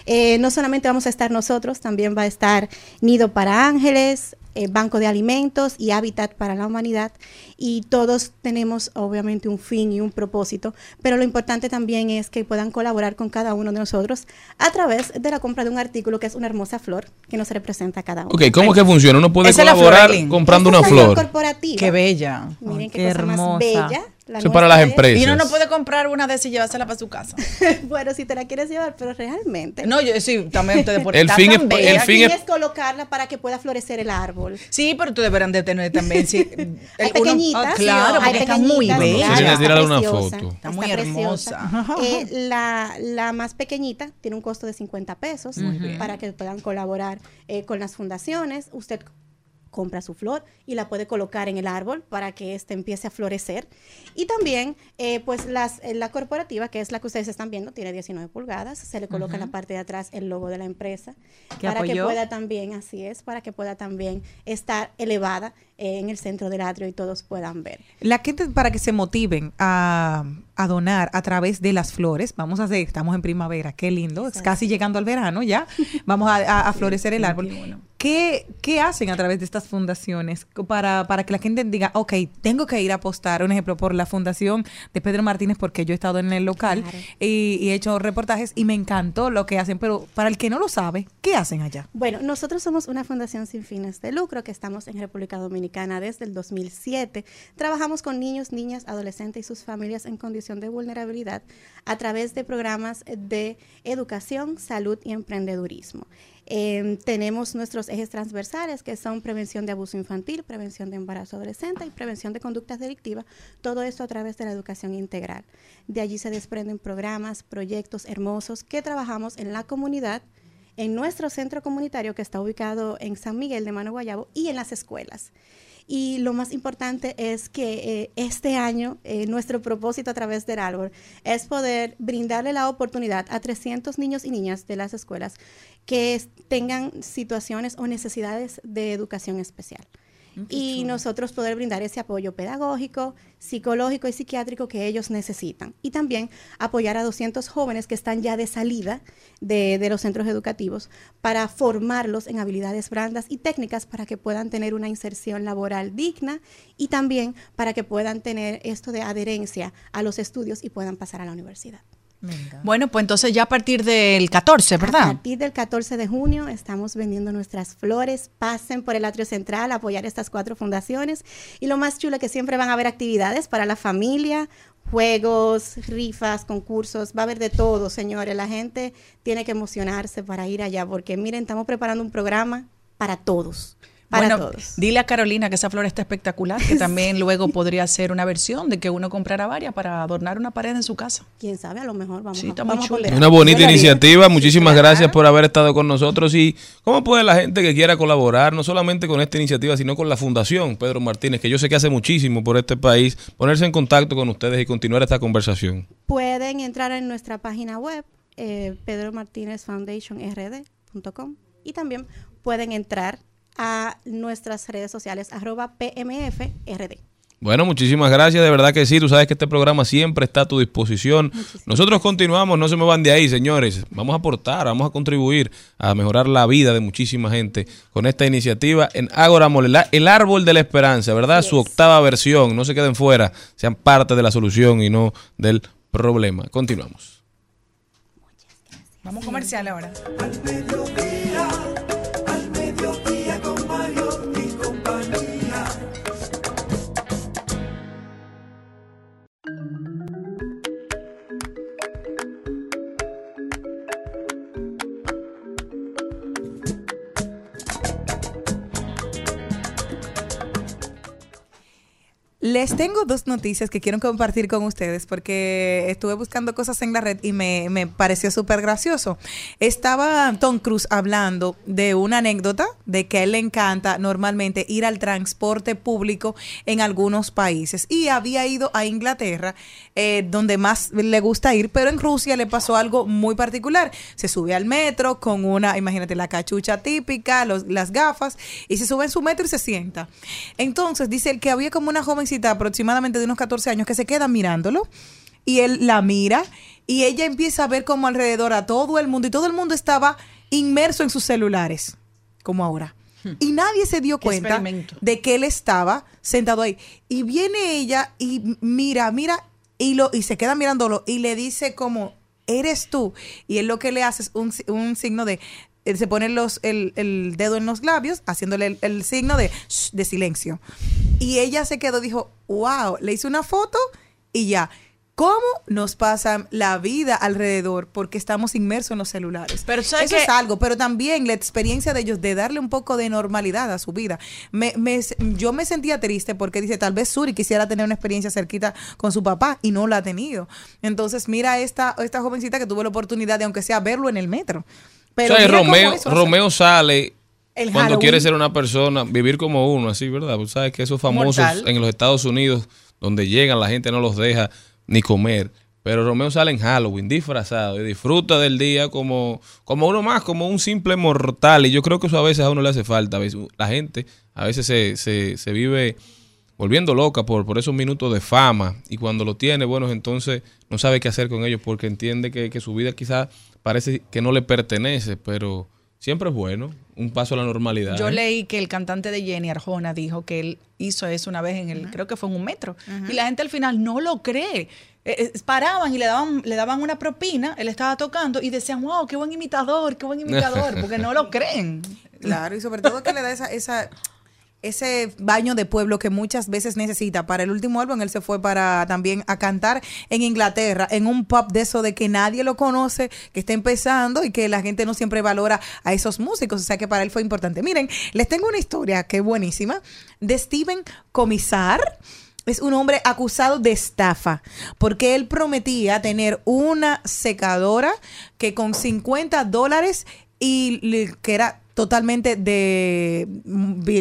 Eh, no solamente vamos a estar nosotros, también va a estar Nido para Ángeles, eh, Banco de Alimentos y Hábitat para la Humanidad. Y todos tenemos obviamente un fin y un propósito, pero lo importante también es que puedan colaborar con cada uno de nosotros a través de la compra de un artículo que es una hermosa flor que nos representa a cada uno. Ok, ¿cómo que funciona? Uno puede colaborar comprando Esta una flor. corporativa. Qué bella. Miren Ay, qué, qué cosa más hermosa. bella. La Eso es para las empresas. Y uno no puede comprar una de esas y llevársela para su casa. bueno, si te la quieres llevar, pero realmente. No, yo sí, también ustedes por El está fin es- bella. el fin es- es colocarla para que pueda florecer el árbol. Sí, pero tú deberán de tener también. Sí, Hay uno- pequeñitas. Ah, claro, hay porque está muy bella. Sí, está una preciosa, foto. Está muy preciosa. hermosa. Eh, la, la más pequeñita tiene un costo de 50 pesos para que puedan colaborar eh, con las fundaciones. Usted compra su flor y la puede colocar en el árbol para que éste empiece a florecer. Y también, eh, pues las, eh, la corporativa, que es la que ustedes están viendo, tiene 19 pulgadas, se le coloca en la parte de atrás el logo de la empresa ¿Que para que pueda también, así es, para que pueda también estar elevada en el centro del atrio y todos puedan ver. La gente para que se motiven a, a donar a través de las flores, vamos a hacer, estamos en primavera, qué lindo, es casi llegando al verano ya, vamos a, a- a florecer el árbol. ¿Qué, qué hacen a través de estas fundaciones para, para que la gente diga, ok, tengo que ir a apostar, un ejemplo, por la fundación de Pedro Martínez, porque yo he estado en el local Claro. y, y he hecho reportajes y me encantó lo que hacen, pero para el que no lo sabe, ¿qué hacen allá? Bueno, nosotros somos una fundación sin fines de lucro que estamos en República Dominicana desde el 2007. Trabajamos con niños, niñas, adolescentes y sus familias en condición de vulnerabilidad a través de programas de educación, salud y emprendedurismo. Eh, tenemos nuestros ejes transversales que son prevención de abuso infantil, prevención de embarazo adolescente y prevención de conductas delictivas, todo esto a través de la educación integral. De allí se desprenden programas, proyectos hermosos que trabajamos en la comunidad en nuestro centro comunitario que está ubicado en San Miguel de Mano Guayabo y en las escuelas. Y lo más importante es que eh, este año eh, nuestro propósito a través del árbol es poder brindarle la oportunidad a 300 niños y niñas de las escuelas que tengan situaciones o necesidades de educación especial. Y nosotros poder brindar ese apoyo pedagógico, psicológico y psiquiátrico que ellos necesitan. Y también apoyar a 200 jóvenes que están ya de salida de, de los centros educativos para formarlos en habilidades brandas y técnicas para que puedan tener una inserción laboral digna y también para que puedan tener esto de adherencia a los estudios y puedan pasar a la universidad. Bueno, pues entonces ya a partir del 14, A ¿verdad? partir del 14 de junio estamos vendiendo nuestras flores. Pasen por el atrio central a apoyar estas cuatro fundaciones. Y lo más chulo es que siempre van a haber actividades para la familia, juegos, rifas, concursos. Va a haber de todo, señores. La gente tiene que emocionarse para ir allá porque miren, estamos preparando un programa para todos. Para bueno, todos. dile a Carolina que esa flor está espectacular, que también luego podría ser una versión de que uno comprara varias para adornar una pared en su casa. Quién sabe, a lo mejor vamos, Sí, a, muy vamos chulo. Una bonita iniciativa. Muchísimas gracias por haber estado con nosotros. Y cómo puede la gente que quiera colaborar, no solamente con esta iniciativa, sino con la Fundación Pedro Martínez, que yo sé que hace muchísimo por este país, ponerse en contacto con ustedes y continuar esta conversación. Pueden entrar en nuestra página web, eh, pedromartinezfoundationrd.com y también pueden entrar a nuestras redes sociales, arroba PMFRD. Bueno, muchísimas gracias, de verdad que sí, tú sabes que este programa siempre está a tu disposición. Nosotros continuamos, no se me van de ahí, señores. Vamos a aportar, vamos a contribuir a mejorar la vida de muchísima gente con esta iniciativa en Ágora Mole, la- el árbol de la esperanza, ¿verdad? Su octava versión, no se queden fuera, sean parte de la solución y no del problema. Continuamos. Vamos comercial ahora. Al mediodía, al mediodía Les tengo dos noticias que quiero compartir con ustedes porque estuve buscando cosas en la red y me, me pareció súper gracioso. Estaba Tom Cruise hablando de una anécdota de que él le encanta normalmente ir al transporte público en algunos países y había ido a Inglaterra eh, donde más le gusta ir, pero en Rusia le pasó algo muy particular. Se sube al metro con una, imagínate, la cachucha típica, los- las gafas y se sube en su metro y se sienta. Entonces dice él que había como una jovencita aproximadamente de unos 14 años que se queda mirándolo. y él la mira y ella empieza a ver como alrededor a todo el mundo y todo el mundo estaba inmerso en sus celulares, como ahora. Y nadie se dio Hmm. Cuenta de que él estaba sentado ahí. Y viene ella y mira, mira, y, lo, y se queda mirándolo y le dice como, eres tú. Y él lo que le hace es un, un signo de, él se pone los, el, el dedo en los labios, haciéndole el, el signo de, shh, de silencio. Y ella se quedó, dijo, wow, le hice una foto y ya. ¿Cómo nos pasa la vida alrededor? Porque estamos inmersos en los celulares. Pero ¿sabes Eso es algo, pero también la experiencia de ellos de darle un poco de normalidad a su vida. Me, me- yo me sentía triste porque dice, tal vez Suri quisiera tener una experiencia cerquita con su papá y no la ha tenido. Entonces, mira esta, esta jovencita que tuvo la oportunidad de, aunque sea, verlo en el metro. Pero o sea, Romeo, Romeo sale cuando Halloween. quiere ser una persona, vivir como uno, así, ¿verdad? Pues sabes que esos famosos Mortal. en los Estados Unidos, donde llegan, la gente no los deja ni comer. Pero Romeo sale en Halloween disfrazado y disfruta del día como, como uno más, como un simple mortal. Y yo creo que eso a veces a uno le hace falta. A veces, la gente a veces se, se, se vive volviendo loca por, por esos minutos de fama. Y cuando lo tiene, bueno, entonces no sabe qué hacer con ellos porque entiende que, que su vida quizás parece que no le pertenece, pero siempre es bueno. Un paso a la normalidad. Yo ¿eh? leí que el cantante de Jenny Arjona dijo que él hizo eso una vez en el, creo que fue en un metro. Y la gente al final no lo cree. Eh, eh, paraban y le daban, le daban una propina, él estaba tocando y decían, wow, qué buen imitador, qué buen imitador, porque no lo creen. Claro, y sobre todo que le da esa, esa, ese baño de pueblo que muchas veces necesita. Para el último álbum, él se fue para también a cantar en Inglaterra, en un pub de eso de que nadie lo conoce, que está empezando y que la gente no siempre valora a esos músicos. O sea que para él fue importante. Miren, les tengo una historia que es buenísima de Steven Comisar. Es un hombre acusado de estafa porque él prometía tener una secadora que con 50 dólares y que era totalmente de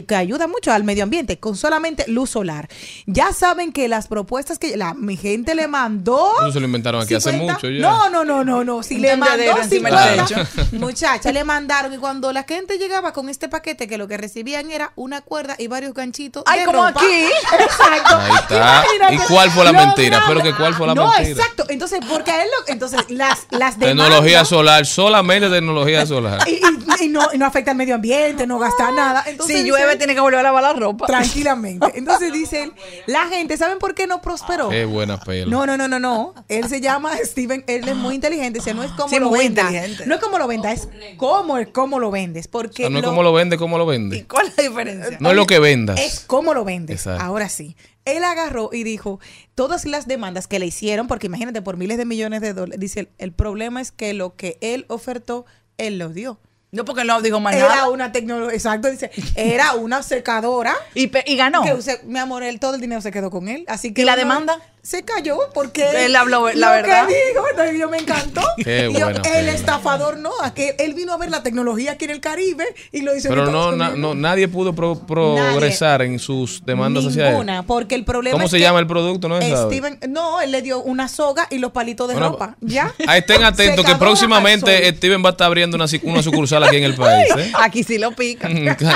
que ayuda mucho al medio ambiente con solamente luz solar. Ya saben que las propuestas que la mi gente le mandó Eso se lo inventaron aquí hace 50. mucho ya. No, no, no, no, no. Si le mandó tendedero encima del 50, techo. muchacha, le mandaron y cuando la gente llegaba con este paquete que lo que recibían era una cuerda y varios ganchitos Ay, de como ropa. aquí. Exacto. Ahí está. ¿Y cuál fue la Lo mentira? Pero que cuál fue la no, mentira. exacto. Entonces, porque a él lo, entonces las las Tecnología demandas- solar, solamente tecnología solar. y, y- y no, y no afecta al medio ambiente, no gasta nada. Entonces si dice llueve, tiene que volver a lavar la ropa. tranquilamente. Entonces dice él, la gente, ¿saben por qué no prosperó? Qué buena pela. No, no, no, no, no. Él se llama Steven, él es muy inteligente. Dice, no es como Sí, lo venda. No es como lo venda, es cómo, cómo lo vendes. O Porque sea, no es lo- como lo vende, cómo lo vende. ¿Cuál es la diferencia? No es lo que vendas. es cómo lo vendes. Exacto. Ahora sí. Él agarró y dijo, todas las demandas que le hicieron, porque imagínate, por miles de millones de dólares, dice, el, el problema es que lo que él ofertó, él lo dio. No, porque no digo más Era nada. una tecnología, exacto, dice, era una secadora. Y, pe- y ganó. Que usted- mi amor, él, todo el dinero se quedó con él. Así que ¿Y la uno- demanda? Se cayó porque Él habló la lo verdad. Que dijo, no, yo me encantó. Qué Y yo, buena el estafador no, que él vino a ver la tecnología aquí en el Caribe y lo hizo Pero no, na- no, nadie pudo pro- progresar en sus demandas él. Ninguna, porque el problema ¿Cómo es se que llama el producto? No. Steven, no, él le dio una soga y los palitos de Una- ropa. ¿Ya? Ahí estén atentos que próximamente. Steven va a estar abriendo una sucursal aquí en el país. ¿eh? Aquí sí lo pica.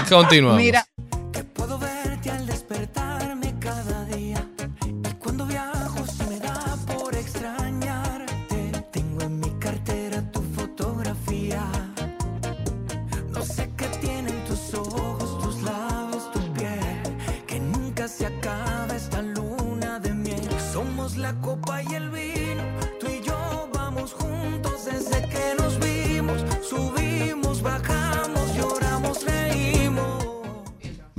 Continuamos. Mira,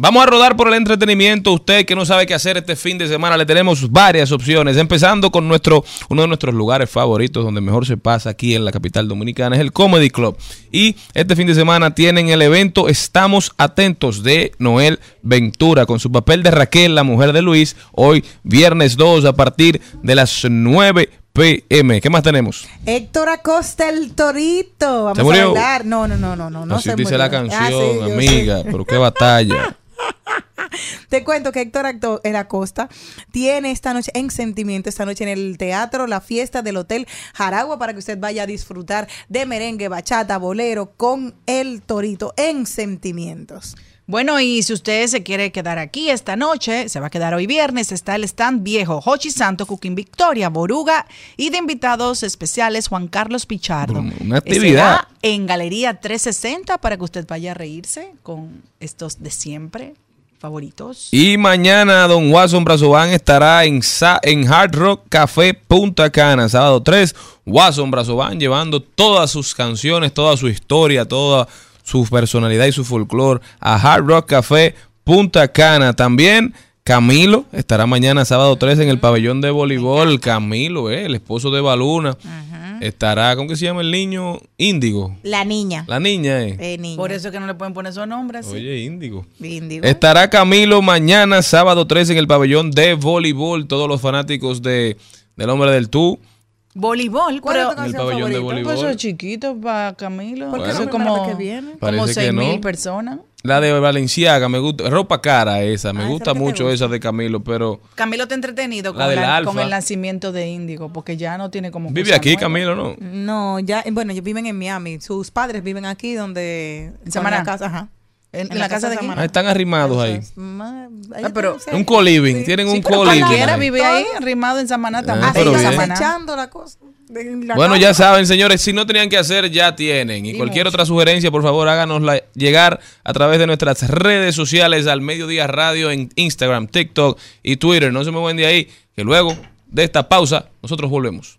Vamos a rodar por el entretenimiento. Usted que no sabe qué hacer este fin de semana, le tenemos varias opciones. Empezando con nuestro, uno de nuestros lugares favoritos donde mejor se pasa aquí en la capital dominicana, es el Comedy Club. Y este fin de semana tienen el evento Estamos Atentos de Noel Ventura con su papel de Raquel, la mujer de Luis, hoy viernes 2 a partir de las 9 pm. ¿Qué más tenemos? Héctor Acosta el Torito. Vamos ¿Se murió? a. No, no, no, no, no. no Así se dice murió. la Ah, canción, sí, amiga, pero qué batalla. Te cuento que Héctor el Acosta tiene esta noche en Sentimiento, esta noche en el teatro, la fiesta del Hotel Jaragua, para que usted vaya a disfrutar de merengue, bachata, bolero con el Torito en Sentimientos. Bueno, y si usted se quiere quedar aquí esta noche, se va a quedar hoy viernes, está el stand viejo, Hochi Santo, Cooking Victoria, Boruga y de invitados especiales Juan Carlos Pichardo. Una actividad. Será en Galería 360 para que usted vaya a reírse con estos de siempre favoritos. Y mañana Don Watson Brazovan estará en, Sa- en Hard Rock Café Punta Cana, sábado 3. Watson Brazovan llevando todas sus canciones, toda su historia, toda su personalidad y su folclore a Hard Rock Café Punta Cana. También Camilo estará mañana sábado 3 en el pabellón de voleibol. Camilo, eh, el esposo de Baluna. Estará, ¿cómo que se llama el niño? Índigo. La niña. La niña, eh. Eh, niña. Por eso es que no le pueden poner esos nombres. así. Oye, Índigo. Índigo. Estará Camilo mañana, sábado 3, en el pabellón de voleibol. Todos los fanáticos de, del hombre del tú. Voleibol, ¿Cuál es tu canción En el pabellón de favorita? voleibol. Pues eso es chiquito para Camilo. ¿Por qué Eso no es como, que viene? como Parece que 6 mil personas. La de Valenciaga, me gusta. Ropa cara esa, me Ah, esa gusta es la que te mucho gusta. esa de Camilo, pero Camilo está entretenido La con, del la- Alfa. con el nacimiento de Índigo, porque ya no tiene como. vive cosa aquí nueva. Camilo, ¿no? No, ya, bueno, ellos viven en Miami. Sus padres viven aquí donde... ¿En Samaná? la casa, ajá. ¿En, en la casa de. Ah, están arrimados ahí. Ma- Ah, pero- sí. Un co-living, tienen un Sí, co-living. cualquiera ahí. vive ahí, arrimado en Samaná también. Ah, pero Samaná. echando la cosa. la Bueno, ya saben, señores, si no tenían que hacer, ya tienen. Y, Y cualquier mucho. otra sugerencia, por favor, háganosla llegar a través de nuestras redes sociales al Mediodía Radio en Instagram, TikTok y Twitter. No se me mueven de ahí, que luego de esta pausa nosotros volvemos.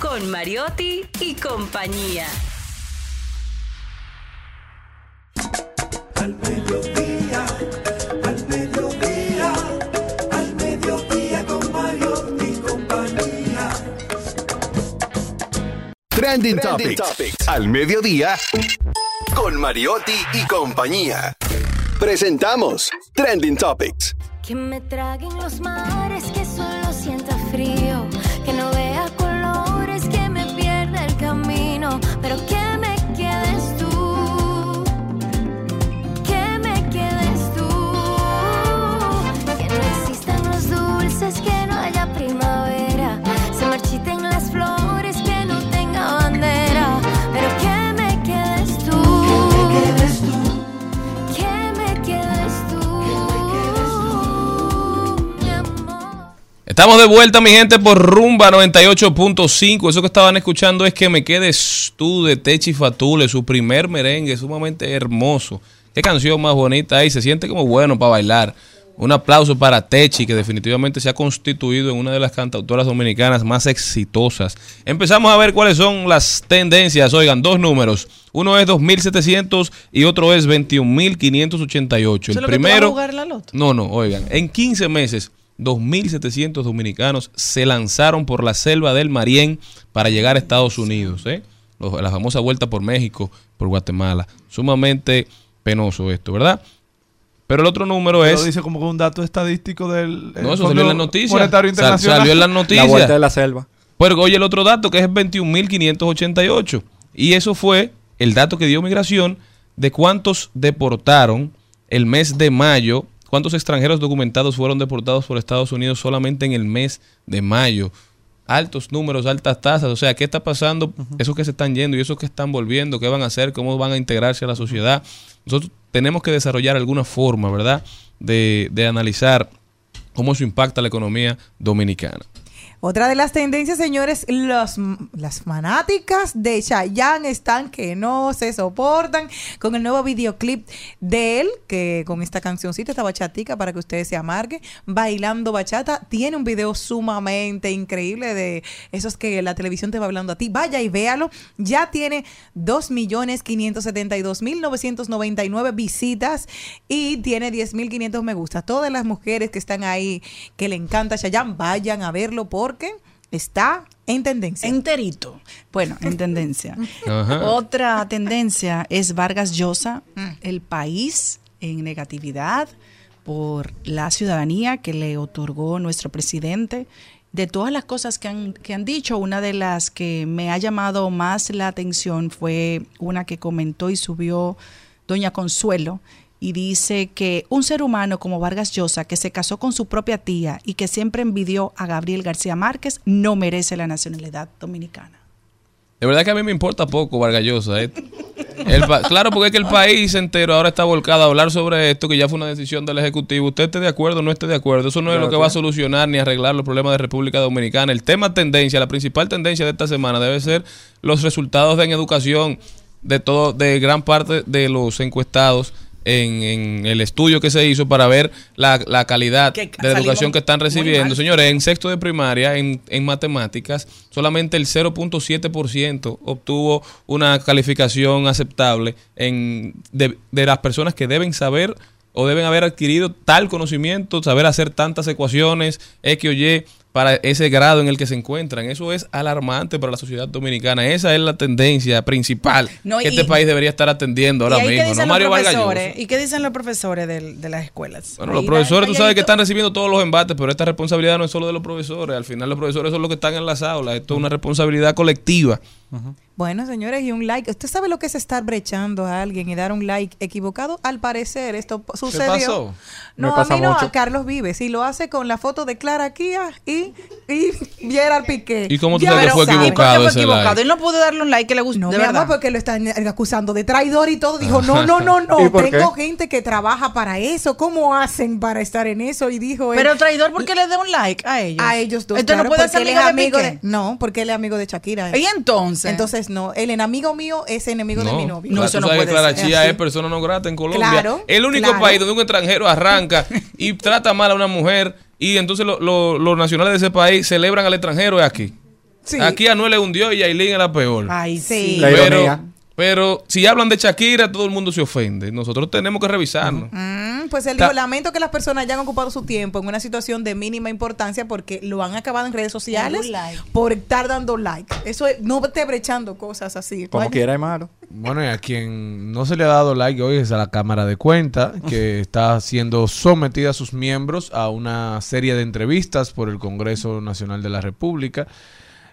con Mariotti y compañía. Al mediodía, al mediodía, al mediodía con Mario y compañía. Trending, Topics. Al mediodía. Con Mariotti y compañía. Presentamos Trending Topics. Que me traguen los mares, que solo sienta frío, que no vea Estamos de vuelta, mi gente, por Rumba 98.5. Eso que estaban escuchando es que me quedes tú de Techi Fatule, su primer merengue, sumamente hermoso. Qué canción más bonita ahí, se siente como bueno para bailar. Un aplauso para Techi, que definitivamente se ha constituido en una de las cantautoras dominicanas más exitosas. Empezamos a ver cuáles son las tendencias. Oigan, dos números. Uno es 2.700 y otro es 21.588. ¿Eso es El primero... jugar la loto? No, no, oigan, en 15 meses, 2.700 dominicanos se lanzaron por la selva del Marién para llegar a Estados Unidos. ¿eh? La famosa vuelta por México, por Guatemala. Sumamente penoso esto, ¿verdad? Pero el otro número Pero es... dice como que un dato estadístico del eh, No, eso salió en las noticias. Sal- Internacional. salió en las noticias. La vuelta de la selva. Pero oye el otro dato que es 21.588. Y eso fue el dato que dio migración de cuántos deportaron el mes de mayo, cuántos extranjeros documentados fueron deportados por Estados Unidos solamente en el mes de mayo. Altos números, altas tasas. O sea, ¿qué está pasando? Esos que se están yendo y esos que están volviendo, ¿qué van a hacer? ¿Cómo van a integrarse a la sociedad? Nosotros tenemos que desarrollar alguna forma, ¿verdad? De, de analizar cómo eso impacta a la economía dominicana. Otra de las tendencias, señores, los, las fanáticas de Chayanne están que no se soportan con el nuevo videoclip de él, que con esta cancioncita, esta bachatica, para que ustedes se amarguen, bailando bachata. Tiene un video sumamente increíble de esos que la televisión te va hablando a ti. Vaya y véalo. Ya tiene 2.572.999 visitas y tiene 10.500 me gusta. Todas las mujeres que están ahí, que le encanta Chayanne, vayan a verlo porque está en tendencia. Enterito. Bueno, en tendencia. Ajá. Otra tendencia es Vargas Llosa, el país en negatividad por la ciudadanía que le otorgó nuestro presidente. De todas las cosas que han, que han dicho, una de las que me ha llamado más la atención fue una que comentó y subió doña Consuelo y dice que un ser humano como Vargas Llosa, que se casó con su propia tía y que siempre envidió a Gabriel García Márquez, no merece la nacionalidad dominicana. De verdad que a mí me importa poco Vargallosa. ¿eh? El pa- claro, porque es que el país entero ahora está volcado a hablar sobre esto, que ya fue una decisión del Ejecutivo. Usted esté de acuerdo o no esté de acuerdo. Eso no es Claro, lo que va a solucionar ni arreglar los problemas de República Dominicana. El tema tendencia, la principal tendencia de esta semana debe ser los resultados de en educación de todo, de gran parte de los encuestados en, en el estudio que se hizo para ver la, la calidad Que de salimos educación que están recibiendo. Señores, en sexto de primaria, en, en matemáticas, solamente el 0.7% obtuvo una calificación aceptable en, de, de las personas que deben saber o deben haber adquirido tal conocimiento, saber hacer tantas ecuaciones, X o Y, para ese grado en el que se encuentran. Eso es alarmante para la sociedad dominicana. Esa es la tendencia principal No, que y- este país debería estar atendiendo ahora ¿Y ahí qué mismo. ¿no, Mario? ¿Y qué dicen los profesores de, las escuelas? Bueno, los profesores, tú sabes que están recibiendo todos los embates, pero esta responsabilidad no es solo de los profesores. Al final los profesores son los que están en las aulas. Esto es una responsabilidad colectiva. Bueno, señores, y un like. ¿Usted sabe lo que es estar brechando a alguien y dar un like equivocado? Al parecer, esto sucedió. pasó? No, Me a pasa mí no, mucho. a Carlos Vives. Y lo hace con la foto de Clara Kia y, y Gerard Piqué. ¿Y cómo tú sabes que lo fue equivocado. Él no pudo darle un like que le gustó. No, de mi verdad. amor, porque lo están acusando de traidor y todo. Dijo, no, no, no, no. ¿Y por Tengo qué? gente que trabaja para eso. ¿Cómo hacen para estar en eso? Y dijo él, Pero traidor, ¿por qué le da un like a ellos? a ellos dos. Entonces claro, no puede ser amigo de amigo Piqué. de, No, porque él es amigo de Shakira. ¿Y entonces? Entonces, no. El enemigo mío es enemigo de mi novio. No, eso tú no puede Clara ser. Chía es persona no grata en Colombia. Claro, el único claro. país donde un extranjero arranca y trata mal a una mujer y entonces lo- lo- los nacionales de ese país celebran al extranjero es aquí. Sí. Aquí Anuel es un dios y Yailin es la peor. Ay, Sí. sí. La pero, ironía. Pero si hablan de Shakira, todo el mundo se ofende. Nosotros tenemos que revisarnos. Mm, pues él dijo, lamento que las personas hayan ocupado su tiempo en una situación de mínima importancia porque lo han acabado en redes sociales like. por estar dando like. Eso es, no te brechando cosas así. Como quiera es malo. Bueno, y a quien no se le ha dado like hoy es a la Cámara de Cuenta, que está siendo sometida a sus miembros a una serie de entrevistas por el Congreso Nacional de la República.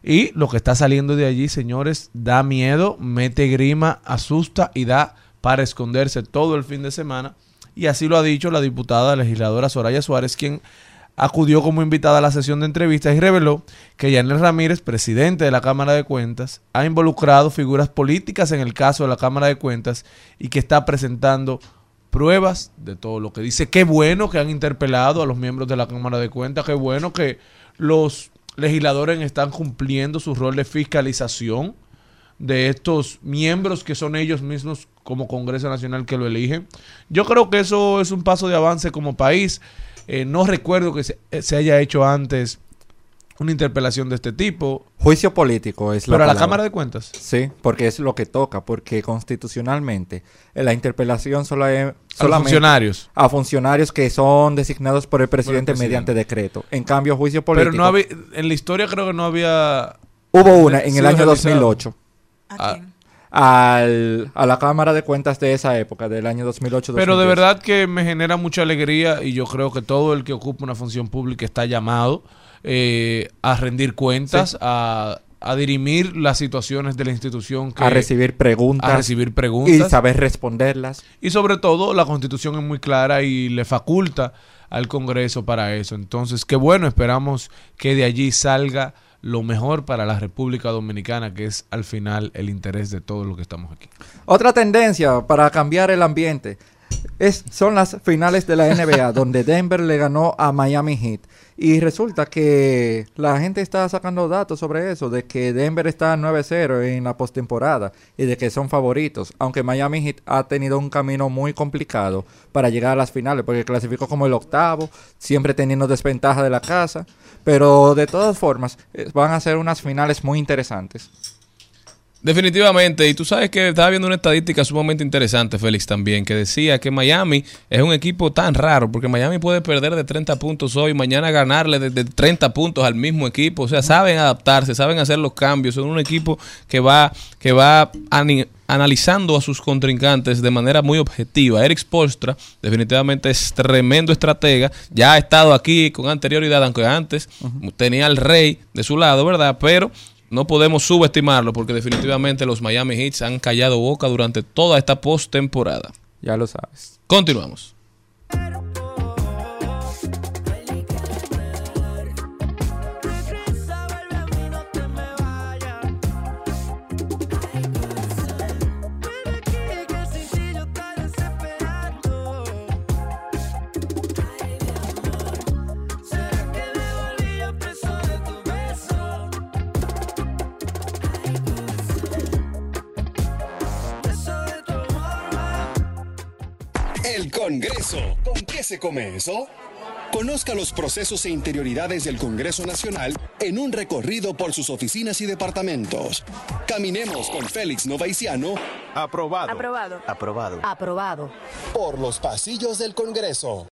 Y lo que está saliendo de allí, señores, da miedo, mete grima, asusta y da para esconderse todo el fin de semana. Y así lo ha dicho la diputada legisladora Soraya Suárez, quien acudió como invitada a la sesión de entrevistas y reveló que Yanel Ramírez, presidente de la Cámara de Cuentas, ha involucrado figuras políticas en el caso de la Cámara de Cuentas y que está presentando pruebas de todo lo que dice. Qué bueno que han interpelado a los miembros de la Cámara de Cuentas, qué bueno que los legisladores están cumpliendo su rol de fiscalización de estos miembros que son ellos mismos como Congreso Nacional que lo eligen. Yo creo que eso es un paso de avance como país. Eh, no recuerdo que se, eh, se haya hecho antes una interpelación de este tipo. Juicio político es la Pero a la. Cámara de Cuentas. Sí, porque es lo que toca, porque constitucionalmente eh, la interpelación solo es, A solamente funcionarios. a funcionarios que son designados por el presidente, presidente. mediante decreto. En cambio, juicio político. Pero no había, en la historia creo que no había... Hubo una en el año realizado. 2008. Ah, Al, a la Cámara de Cuentas de esa época, del año 2008. Pero de 2010. verdad que me genera mucha alegría y yo creo que todo el que ocupa una función pública está llamado eh, a rendir cuentas, Sí. a, a dirimir las situaciones de la institución. Que, a recibir preguntas. a recibir preguntas. Y saber responderlas. Y sobre todo, la constitución es muy clara y le faculta al Congreso para eso. Entonces, qué bueno, esperamos que de allí salga lo mejor para la República Dominicana, que es al final el interés de todos los que estamos aquí. Otra tendencia para cambiar el ambiente es, son las finales de la NBA, donde Denver le ganó a Miami Heat. Y resulta que la gente está sacando datos sobre eso, de que Denver está 9-0 en la postemporada y de que son favoritos, aunque Miami Heat ha tenido un camino muy complicado para llegar a las finales, porque clasificó como el octavo, siempre teniendo desventaja de la casa, pero de todas formas eh, van a ser unas finales muy interesantes. Definitivamente, y tú sabes que estaba viendo una estadística sumamente interesante, Félix, también, que decía que Miami es un equipo tan raro, porque Miami puede perder de 30 puntos hoy, mañana ganarle de, de 30 puntos al mismo equipo, o sea, saben adaptarse, saben hacer los cambios, son un equipo que va, que va analizando a sus contrincantes de manera muy objetiva. Eric Spolstra definitivamente es tremendo estratega, ya ha estado aquí con anterioridad, aunque antes tenía al rey de su lado, ¿verdad? Pero no podemos subestimarlo porque definitivamente los Miami Heats han callado boca durante toda esta postemporada. Ya lo sabes. Continuamos. Congreso. ¿Con qué se come eso? Conozca los procesos e interioridades del Congreso Nacional en un recorrido por sus oficinas y departamentos. Caminemos con Félix Novaiciano. Aprobado. Aprobado. Aprobado. Aprobado. Por los pasillos del Congreso.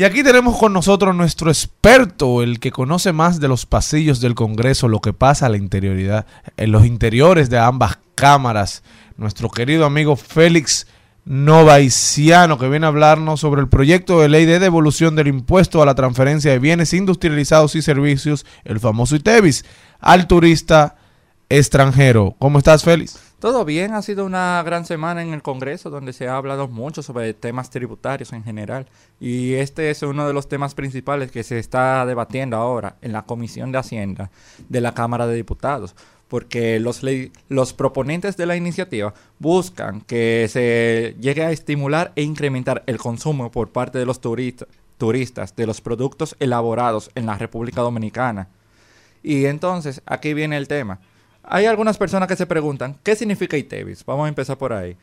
Y aquí tenemos con nosotros nuestro experto, el que conoce más de los pasillos del Congreso, lo que pasa a la interioridad, en los interiores de ambas cámaras, nuestro querido amigo Félix Novaiciano, que viene a hablarnos sobre el proyecto de ley de devolución del impuesto a la transferencia de bienes industrializados y servicios, el famoso ITEVIS, al turista extranjero. ¿Cómo estás, Félix? Todo bien, ha sido una gran semana en el Congreso donde se ha hablado mucho sobre temas tributarios en general y este es uno de los temas principales que se está debatiendo ahora en la Comisión de Hacienda de la Cámara de Diputados porque los, los proponentes de la iniciativa buscan que se llegue a estimular e incrementar el consumo por parte de los turista- turistas de los productos elaborados en la República Dominicana. Y entonces, aquí viene el tema. Hay algunas personas que se preguntan, ¿qué significa ITEVIS? Vamos a empezar por ahí.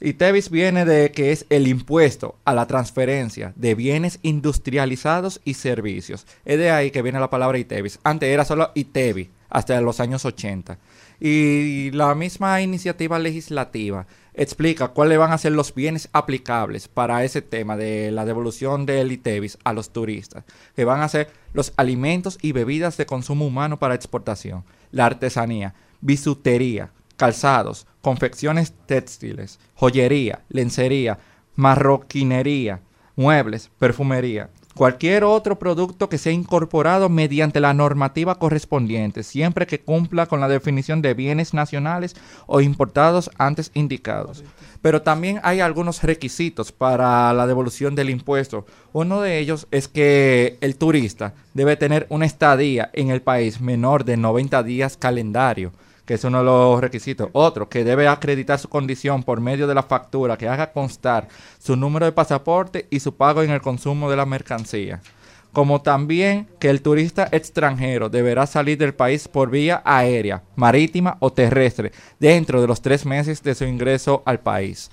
ITEVIS viene de que es el impuesto a la transferencia de bienes industrializados y servicios. Es de ahí que viene la palabra ITEVIS. Antes era solo ITEVI, hasta los años 80. Y la misma iniciativa legislativa explica cuáles van a ser los bienes aplicables para ese tema de la devolución del ITEVIS a los turistas, que van a ser los alimentos y bebidas de consumo humano para exportación, la artesanía, bisutería, calzados, confecciones textiles, joyería, lencería, marroquinería, muebles, perfumería, cualquier otro producto que sea incorporado mediante la normativa correspondiente, siempre que cumpla con la definición de bienes nacionales o importados antes indicados. Pero también hay algunos requisitos para la devolución del impuesto. Uno de ellos es que el turista debe tener una estadía en el país menor de 90 días calendario que es uno de los requisitos. Otro, que debe acreditar su condición por medio de la factura que haga constar su número de pasaporte y su pago en el consumo de la mercancía. Como también que el turista extranjero deberá salir del país por vía aérea, marítima o terrestre dentro de los tres meses de su ingreso al país.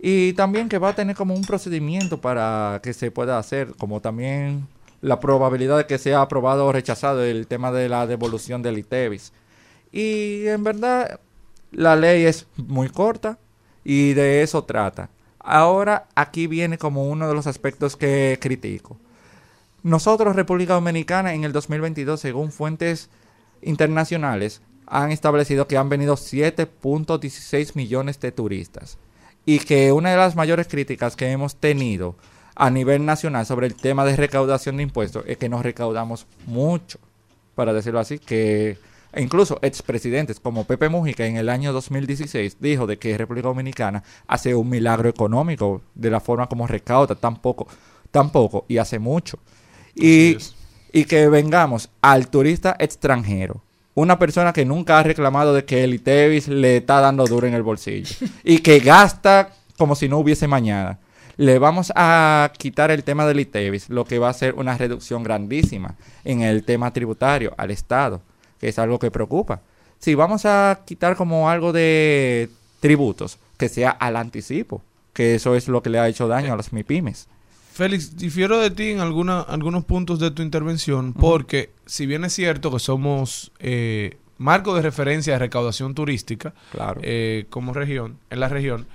Y también que va a tener como un procedimiento para que se pueda hacer, como también la probabilidad de que sea aprobado o rechazado el tema de la devolución del ITEVIS. Y en verdad la ley es muy corta y de eso trata. Ahora aquí viene como uno de los aspectos que critico. Nosotros, República Dominicana, en el 2022, según fuentes internacionales, han establecido que han venido 7.16 millones de turistas. Y que una de las mayores críticas que hemos tenido a nivel nacional sobre el tema de recaudación de impuestos es que nos recaudamos mucho, para decirlo así, que incluso expresidentes como Pepe Mujica en el año 2016 dijo de que República Dominicana hace un milagro económico de la forma como recauda tan poco, tan poco y hace mucho. Y, y que vengamos al turista extranjero, una persona que nunca ha reclamado de que el ITEVIS le está dando duro en el bolsillo y que gasta como si no hubiese mañana. Le vamos a quitar el tema del ITEVIS, lo que va a ser una reducción grandísima en el tema tributario al Estado que es algo que preocupa. Si vamos a quitar como algo de tributos, que sea al anticipo, que eso es lo que le ha hecho daño a las MIPIMES. Félix, difiero de ti en alguna, algunos puntos de tu intervención, porque si bien es cierto que somos eh, marco de referencia de recaudación turística Claro. eh, como región, en la región,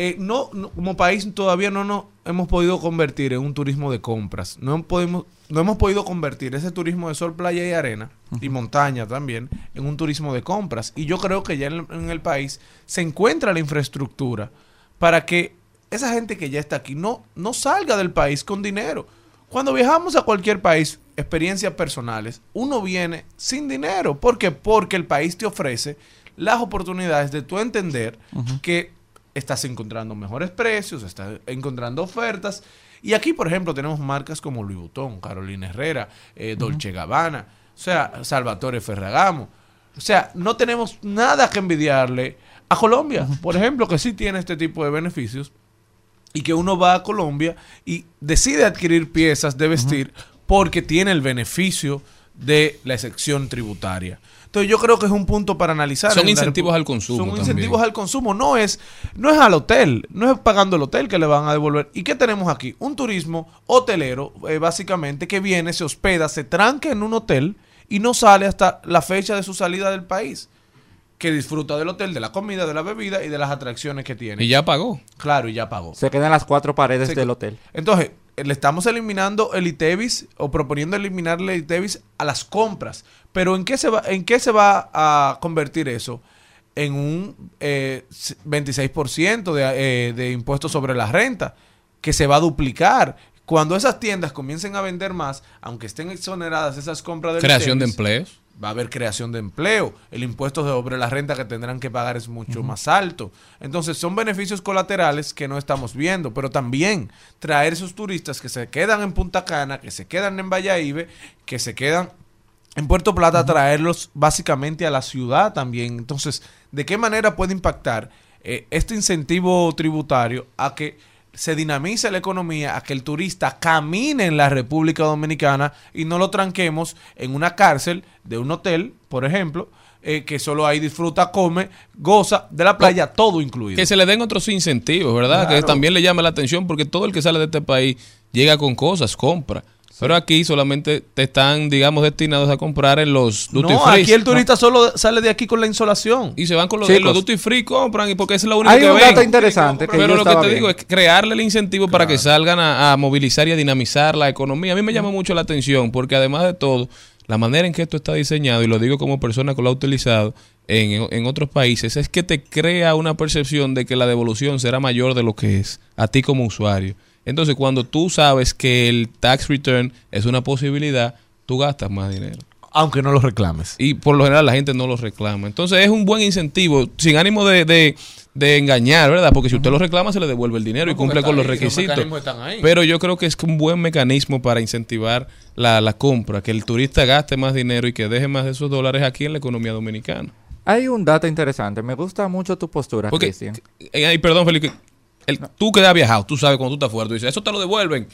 eh, no, no- como país todavía no nos hemos podido convertir en un turismo de compras. No podemos, no hemos podido convertir ese turismo de sol, playa y arena y montaña también en un turismo de compras. Y yo creo que ya en, en el país se encuentra la infraestructura para que esa gente que ya está aquí no, no salga del país con dinero. Cuando viajamos a cualquier país, experiencias personales, uno viene sin dinero. ¿Por qué? Porque el país te ofrece las oportunidades de tú entender que estás encontrando mejores precios, estás encontrando ofertas. Y aquí, por ejemplo, tenemos marcas como Louis Vuitton, Carolina Herrera, eh, Dolce Gabbana, o sea, Salvatore Ferragamo. O sea, no tenemos nada que envidiarle a Colombia, por ejemplo, que sí tiene este tipo de beneficios y que uno va a Colombia y decide adquirir piezas de vestir porque tiene el beneficio de la excepción tributaria. Entonces yo creo que es un punto para analizar. Son incentivos al consumo Son también. incentivos al consumo. No es, no es al hotel, no es pagando el hotel que le van a devolver. ¿Y qué tenemos aquí? Un turismo hotelero, eh, básicamente, que viene, se hospeda, se tranca en un hotel y no sale hasta la fecha de su salida del país. Que disfruta del hotel, de la comida, de la bebida y de las atracciones que tiene. Y ya pagó. Claro, y ya pagó. Se quedan las cuatro paredes Se- del hotel. Entonces, le estamos eliminando el ITEVIS o proponiendo eliminar el ITEVIS a las compras. Pero ¿en qué se va, en qué se va a convertir eso? En un eh, s- 26% de, eh, de impuestos sobre la renta, que se va a duplicar. Cuando esas tiendas comiencen a vender más, aunque estén exoneradas esas compras del Creación de empleos. Va a haber creación de empleo. El impuesto sobre la renta que tendrán que pagar es mucho más alto. Entonces son beneficios colaterales que no estamos viendo, pero también traer esos turistas que se quedan en Punta Cana, que se quedan en Valladolid, que se quedan en Puerto Plata, traerlos básicamente a la ciudad también. Entonces, ¿de qué manera puede impactar eh, este incentivo tributario a que se dinamice la economía, a que el turista camine en la República Dominicana y no lo tranquemos en una cárcel de un hotel, por ejemplo, eh, que solo ahí disfruta, come, goza de la playa, todo incluido. Que se le den otros incentivos, ¿verdad? Claro. Que también le llame la atención porque todo el que sale de este país llega con cosas, compra. Pero aquí solamente te están, digamos, destinados a comprar en los duty No, free. aquí el turista solo sale de aquí con la insolación. Y se van con los, Chicos. los duty free, compran y porque es la única Hay que un ven. dato interesante que Pero yo lo que te digo es crearle el incentivo para que salgan a, a movilizar y a dinamizar la economía. A mí me llama mucho la atención porque además de todo, la manera en que esto está diseñado, y lo digo como persona que lo ha utilizado en, en otros países, es que te crea una percepción de que la devolución será mayor de lo que es a ti como usuario. Entonces, cuando tú sabes que el tax return es una posibilidad, tú gastas más dinero. Aunque no lo reclames. Y por lo general la gente no lo reclama. Entonces es un buen incentivo, sin ánimo de, de- de engañar, ¿verdad? Porque si usted lo reclama, se le devuelve el dinero y cumple con los ahí, requisitos. ahí. Pero yo creo que es un buen mecanismo para incentivar la, la compra, que el turista gaste más dinero y que deje más de esos dólares aquí en la economía dominicana. Hay un dato interesante. Me gusta mucho tu postura, Cristian. eh, ay, perdón, Felipe. El, Tú que has viajado, tú sabes cuando tú estás fuera, tú dices, eso te lo devuelven.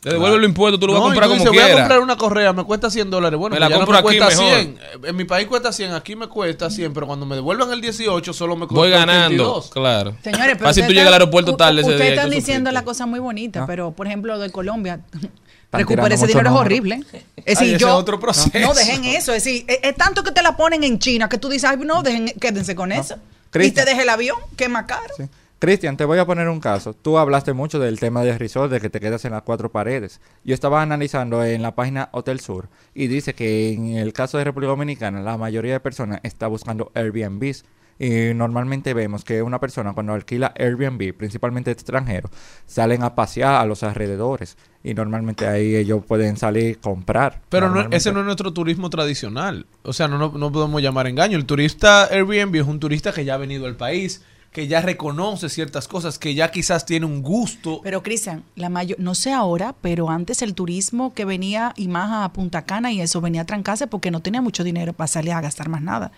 Te devuelven los impuestos, tú lo vas a No, y comprar tú como dices, Voy a quieras. comprar una correa, me cuesta 100 dólares. Bueno, Me pues la ya no compro me aquí cuesta mejor. 100. En mi país cuesta 100, aquí me cuesta 100, pero cuando me devuelvan el 18 solo me cuesta Voy ganando, 82. claro. Señores, pero Así tú llegas al aeropuerto tarde ese Ustedes día. están diciendo sufriste. la cosa muy bonita, Ah. pero por ejemplo de Colombia, recuperar ese dinero es horrible. Es decir, yo es otro proceso. no dejen eso, es decir, es, es tanto que te la ponen en China que tú dices, ay, no, dejen, quédense con eso. Y te deje el avión, que es más caro. Cristian, te voy a poner un caso. Tú hablaste mucho del tema de resort, de que te quedas en las cuatro paredes. Yo estaba analizando en la página Hotel Sur y dice que en el caso de República Dominicana la mayoría de personas está buscando Airbnbs. Y normalmente vemos que una persona cuando alquila Airbnb, principalmente extranjeros, salen a pasear a los alrededores. Y normalmente ahí ellos pueden salir a comprar. Pero no- ese no es nuestro turismo tradicional. O sea, no, no, no podemos llamar engaño. El turista Airbnb es un turista que ya ha venido al país, que ya reconoce ciertas cosas, que ya quizás tiene un gusto. Pero Cristian, la mayor, no sé ahora, pero antes el turismo que venía y más a Punta Cana y eso venía a trancarse porque no tenía mucho dinero para salir a gastar más nada.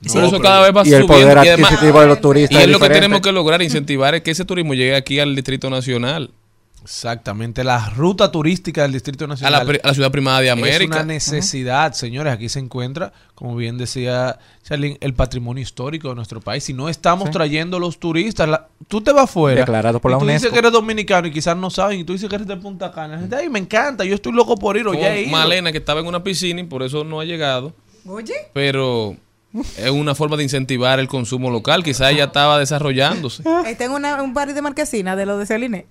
Pero eso cada vez va Y el poder y además- adquisitivo de los turistas Y es es lo que tenemos que lograr, incentivar es que ese turismo llegue aquí al Distrito Nacional. Exactamente, la ruta turística del Distrito A Nacional. la, a la ciudad primada de Es América. una necesidad, señores. Aquí se encuentra, como bien decía Charlene, el patrimonio histórico de nuestro país. Si no estamos Sí. trayendo los turistas, la- tú te vas afuera. Declarado por y la tú dices que eres dominicano y quizás no saben. Y tú dices que eres de Punta Cana. Gente, Ay, me encanta, yo estoy loco por ir. O Como ya he ido. Malena, que estaba en una piscina y por eso no ha llegado. Oye. Pero Es una forma de incentivar el consumo local. Quizás ya estaba desarrollándose. Eh, tengo una- un par de marquesinas de lo de Celine.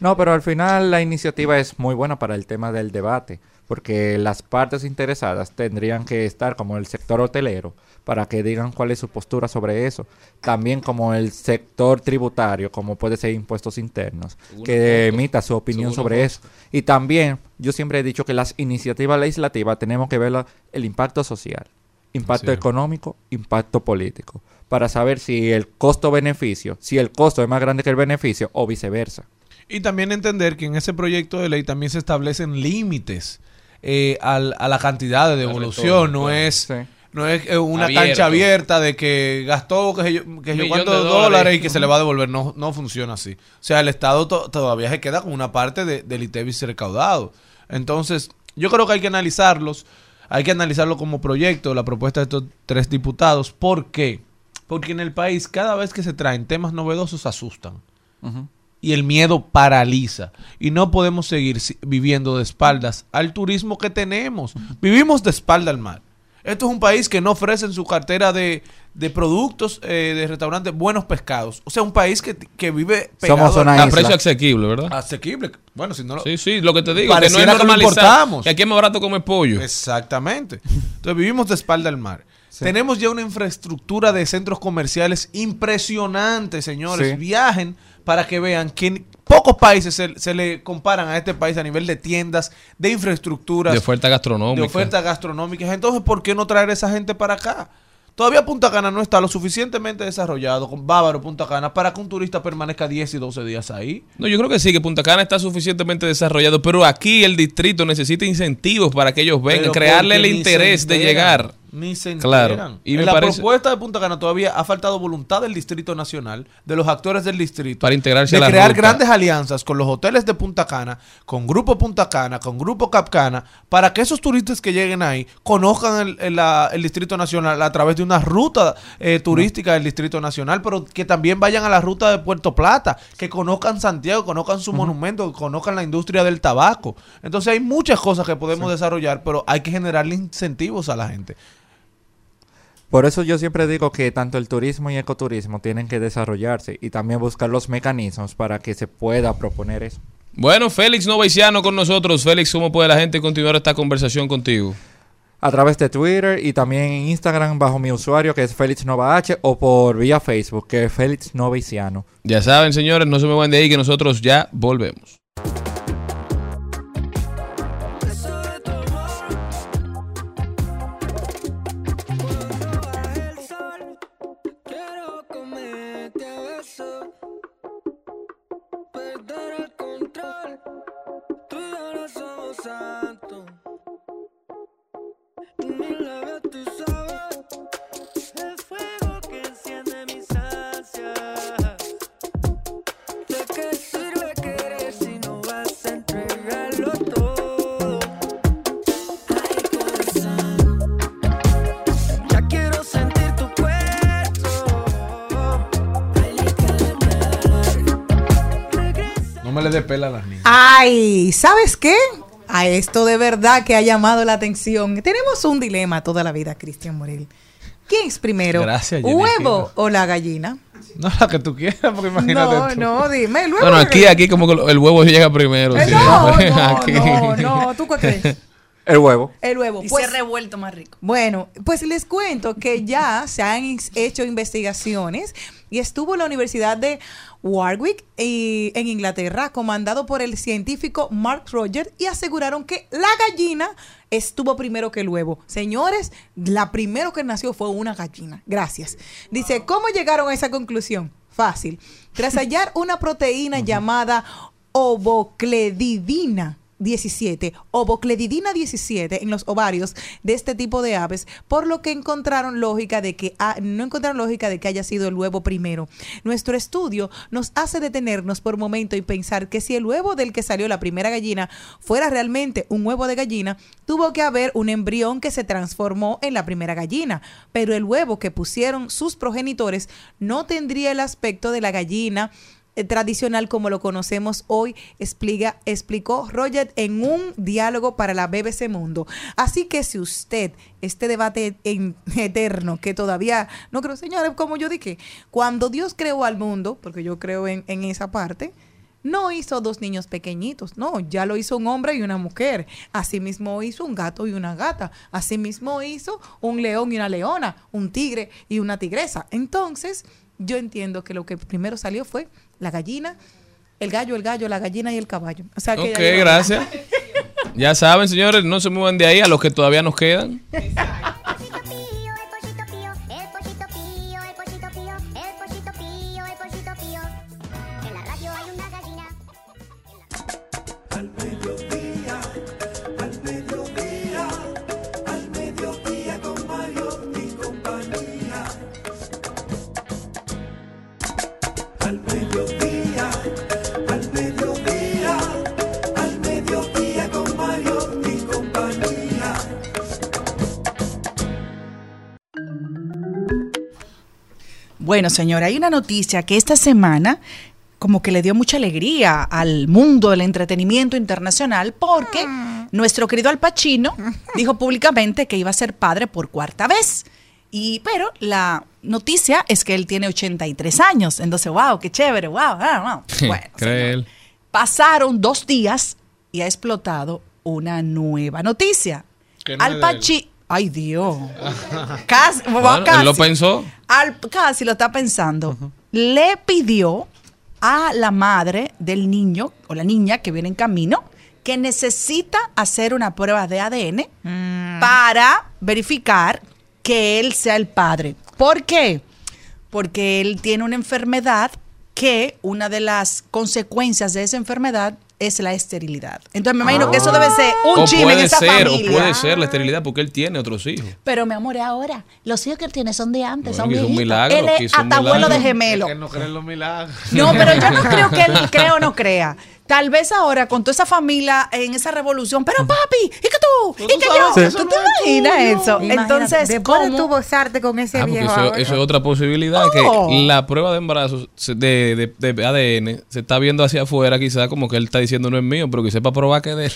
No, pero al final la iniciativa es muy buena para el tema del debate, porque las partes interesadas tendrían que estar como el sector hotelero para que digan cuál es su postura sobre eso. También como el sector tributario, como puede ser impuestos internos, que emita su opinión Según sobre eso. Y también, yo siempre he dicho que las iniciativas legislativas tenemos que ver la- el impacto social, impacto Sí. económico, impacto político, para saber si el costo-beneficio, si el costo es más grande que el beneficio o viceversa. Y también entender que en ese proyecto de ley también se establecen límites eh, al- a la cantidad de devolución. no es, no es eh, una Abierto. cancha abierta de que gastó que yo, que yo cuántos de dólares, dólares. y que se le va a devolver. No, no funciona así. O sea, el Estado to- todavía se queda con una parte de- del ITEVIS recaudado. Entonces, yo creo que hay que analizarlos. Hay que analizarlo como proyecto, la propuesta de estos tres diputados. ¿Por qué? Porque en el país, cada vez que se traen temas novedosos, asustan y el miedo paraliza. Y no podemos seguir viviendo de espaldas al turismo que tenemos. Vivimos de espalda al mar. Esto es un país que no ofrece en su cartera de, de productos eh, de restaurantes buenos pescados. O sea, un país que, que vive pegado Somos una al- A isla. precio asequible, ¿verdad? asequible. Bueno, si no lo... Sí, sí, lo que te digo, que no es Pareciera que. Que aquí es más barato comer pollo. Exactamente. Entonces vivimos de espalda al mar. Tenemos ya una infraestructura de centros comerciales impresionante, señores. Sí. Viajen para que vean que pocos países se, se le comparan a este país a nivel de tiendas, de infraestructuras, De oferta gastronómica. de ofertas gastronómicas. Entonces, ¿por qué no traer a esa gente para acá? Todavía Punta Cana no está lo suficientemente desarrollado con Bávaro, Punta Cana, para que un turista permanezca 10 y 12 días ahí. No, yo creo que sí, que Punta Cana está suficientemente desarrollado, pero aquí el distrito necesita incentivos para que ellos vengan, crearle el interés de llegar. Ni se Claro. enteran. Y en la parece propuesta de Punta Cana todavía ha faltado voluntad del Distrito Nacional, de los actores del distrito, Para integrarse de a la crear ruta. grandes alianzas con los hoteles de Punta Cana, con Grupo Punta Cana, con Grupo Capcana, para que esos turistas que lleguen ahí conozcan el, el- la- el Distrito Nacional a través de una ruta eh, turística del Distrito Nacional, pero que también vayan a la ruta de Puerto Plata, que conozcan Santiago, conozcan su monumento, que conozcan la industria del tabaco. Entonces hay muchas cosas que podemos desarrollar, pero hay que generarle incentivos a la gente. Por eso yo siempre digo que tanto el turismo y ecoturismo tienen que desarrollarse y también buscar los mecanismos para que se pueda proponer eso. Bueno, Félix Novaiciano con nosotros. Félix, ¿cómo puede la gente continuar esta conversación contigo? A través de Twitter y también en Instagram bajo mi usuario que es Félix Nova H o por vía Facebook que es Félix Novaiciano. Ya saben, señores, no se me van de ahí que nosotros ya volvemos. Pela a las niñas. Ay, ¿sabes qué? A esto de verdad que ha llamado la atención. Tenemos un dilema toda la vida, Cristian Morel. ¿Quién es primero? Gracias, ¿Huevo o la gallina? No la que tú quieras, porque imagínate No, tú. no, dime, el huevo. Aquí, aquí como que el huevo llega primero. Eh, sí. no, no, no, no, ¿tú qué crees? El huevo. El huevo. Y Pues, se revuelto más rico. Bueno, pues les cuento que ya se han hecho investigaciones y estuvo la Universidad de Warwick y- en Inglaterra, comandado por el científico Mark Roger, y aseguraron que la gallina estuvo primero que el huevo. Señores, la primero que nació fue una gallina. Gracias. Dice, ¿cómo llegaron a esa conclusión? Fácil. Tras hallar una proteína llamada ovocledidina 17, ovocledidina 17 en los ovarios de este tipo de aves, por lo que encontraron lógica de que no encontraron lógica de que haya sido el huevo primero. Nuestro estudio nos hace detenernos por un momento y pensar que si el huevo del que salió la primera gallina fuera realmente un huevo de gallina, tuvo que haber un embrión que se transformó en la primera gallina, pero el huevo que pusieron sus progenitores no tendría el aspecto de la gallina tradicional como lo conocemos hoy, explica, explicó Roger en un diálogo para la BBC Mundo. Así que si usted, este debate en- eterno que todavía, no creo, señores, como yo dije, cuando Dios creó al mundo, porque yo creo en, en esa parte, no hizo dos niños pequeñitos, no, ya lo hizo un hombre y una mujer. Asimismo hizo un gato y una gata. Asimismo hizo un león y una leona, un tigre y una tigresa. Entonces, yo entiendo que lo que primero salió fue la gallina, el gallo, el gallo, la gallina y el caballo. O sea que Ok, ya- gracias. Ya saben, señores, no se muevan de ahí a los que todavía nos quedan. Al Bueno, señora, hay una noticia que esta semana como que le dio mucha alegría al mundo del entretenimiento internacional porque nuestro querido Al Pacino dijo públicamente que iba a ser padre por cuarta vez. Y pero la noticia es que él tiene 83 años. Entonces, wow, qué chévere, wow, wow, wow. Bueno, pasaron dos días y ha explotado una nueva noticia. No Al. Pacino, ay Dios, casi, Bueno, lo pensó. Al, casi lo está pensando. Le pidió a la madre del niño o la niña que viene en camino que necesita hacer una prueba de ADN para verificar que él sea el padre. ¿Por qué? Porque él tiene una enfermedad que una de las consecuencias de esa enfermedad es la esterilidad. Entonces me imagino que eso debe ser un chisme en puede esa ser, familia. o puede ser la esterilidad porque él tiene otros hijos. Pero mi amor, ahora. Los hijos que él tiene son de antes, Bueno, son que hizo un viejitos. milagro, Él es hasta abuelo de gemelo. Es que no creen los milagros. No, pero yo no creo que él crea o no crea. Tal vez ahora con toda esa familia en esa revolución, pero papi, ¿y que tú? ¿Y que yo? ¿Tú te imaginas eso? Entonces, ¿cómo? tú gozarte con ese Ah, viejo eso, es otra posibilidad, que la prueba de embarazo de, ADN se está viendo hacia afuera, quizás como que él está diciendo no es mío, pero quizás para probar que es de él.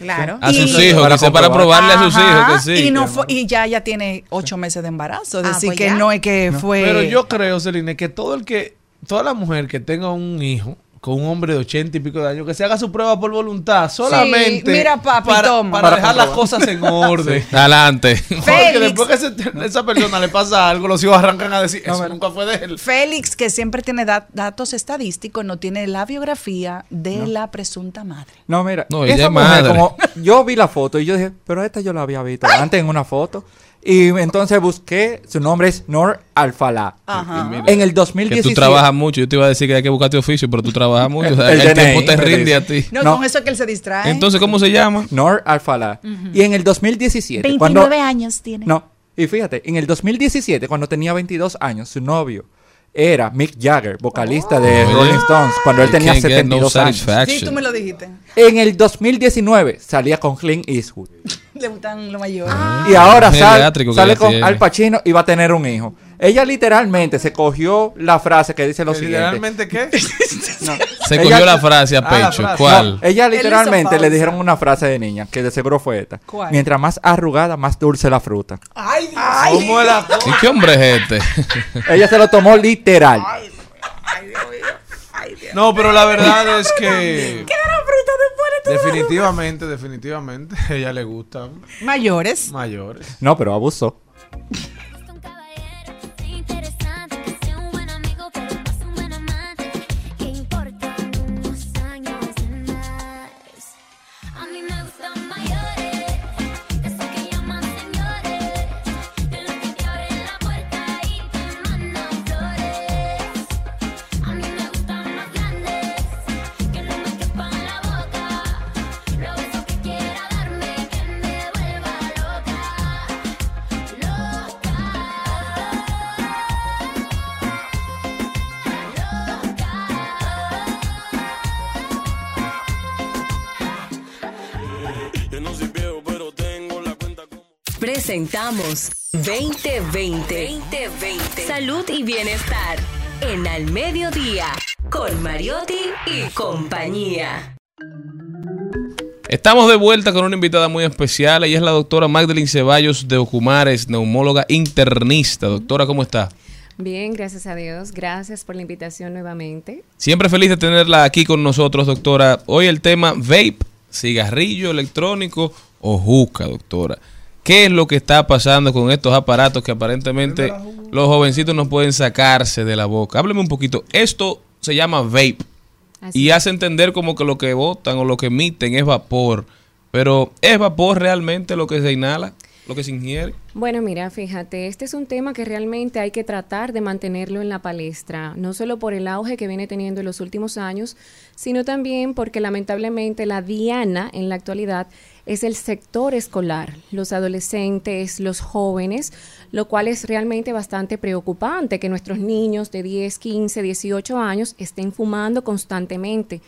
Claro. A sus Y- hijos, Para quizás para probarle a sus hijos que sí. Y, ya ya tiene ocho meses de embarazo. Es Ah, decir, pues que no es que fue. Pero yo creo, Celine, que todo el que, toda la mujer que tenga un hijo con un hombre de ochenta y pico de años, que se haga su prueba por voluntad, solamente mira, papi, para, toma. para Para dejar las cosas en orden. Adelante. Porque después que ese- esa persona le pasa algo, los hijos arrancan a decir, eso nunca fue de él. Félix, que siempre tiene dat- datos estadísticos, no tiene la biografía de la presunta madre. No, mira, No, ella esa es mujer, madre. como yo vi la foto y yo dije, pero esta yo la había visto antes en una foto. Y entonces busqué, su nombre es Nor Alfalá. Ajá. Mira, En el Que 2017. tú trabajas mucho. Yo te iba a decir que hay que buscarte oficio, pero tú trabajas mucho. O sea, El el, tiempo te rinde a ti. No, No. con eso es que él se distrae. Entonces, ¿cómo se llama? Nor Alfalá. Y en el 2017, 29 cuando... años tiene. No, y fíjate, en el 2017, cuando tenía 22 años, su novio era Mick Jagger, vocalista de Oye. Rolling Stones, cuando él You tenía can't get no 72 años. Sí, tú me lo dijiste. En el 2019 salía con Clint Eastwood. Le gustan lo mayor. Y ahora sal- que sale con tiene. Al Pacino y va a tener un hijo. Ella literalmente se cogió la frase que dice lo siguiente. ¿Literalmente qué? Se Ella- cogió la frase a Ah, pecho. frase. ¿Cuál? No, ella literalmente le dijeron una frase de niña, que de seguro fue esta. ¿Cuál? Mientras más arrugada, más dulce la fruta. Ay, Dios. ¿Cómo la? ¿Y qué hombre es este? Ella se lo tomó literal. No, pero la verdad es que... Definitivamente, definitivamente, a ella le gustan Mayores. mayores. No, pero abusó. Presentamos 2020. 2020. Salud y bienestar en Al Mediodía. con Mariotti y compañía. Estamos de vuelta con una invitada muy especial. Ella es la doctora Magdalene Ceballos de Ocumares, neumóloga internista. Doctora, ¿cómo está? Bien, gracias a Dios. Gracias por la invitación nuevamente. Siempre feliz de tenerla aquí con nosotros, doctora. Hoy el tema vape, cigarrillo electrónico o juca, doctora. ¿Qué es lo que está pasando con estos aparatos que aparentemente los jovencitos no pueden sacarse de la boca? Hábleme un poquito. Esto se llama vape y hace entender como que lo que botan o lo que emiten es vapor. Pero ¿es vapor realmente lo que se inhala, lo que se ingiere? Bueno, mira, fíjate, este es un tema que realmente hay que tratar de mantenerlo en la palestra, no solo por el auge que viene teniendo en los últimos años, sino también porque lamentablemente la diana en la actualidad es el sector escolar, los adolescentes, los jóvenes, lo cual es realmente bastante preocupante que nuestros niños de 10, 15, 18 años estén fumando constantemente.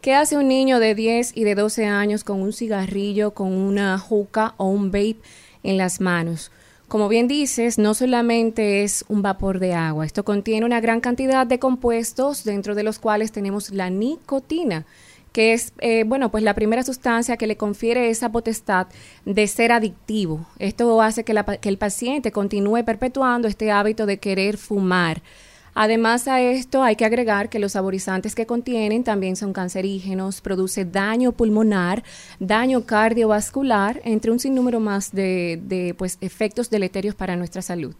¿Qué hace un niño de 10 y de 12 años con un cigarrillo, con una juca o un vape en las manos? Como bien dices, no solamente es un vapor de agua, esto contiene una gran cantidad de compuestos dentro de los cuales tenemos la nicotina que es, eh, bueno, pues la primera sustancia que le confiere esa potestad de ser adictivo. Esto hace que, la que el paciente continúe perpetuando este hábito de querer fumar. Además a esto hay que agregar que los saborizantes que contienen también son cancerígenos, produce daño pulmonar, daño cardiovascular, entre un sinnúmero más de, de, pues, efectos deleterios para nuestra salud.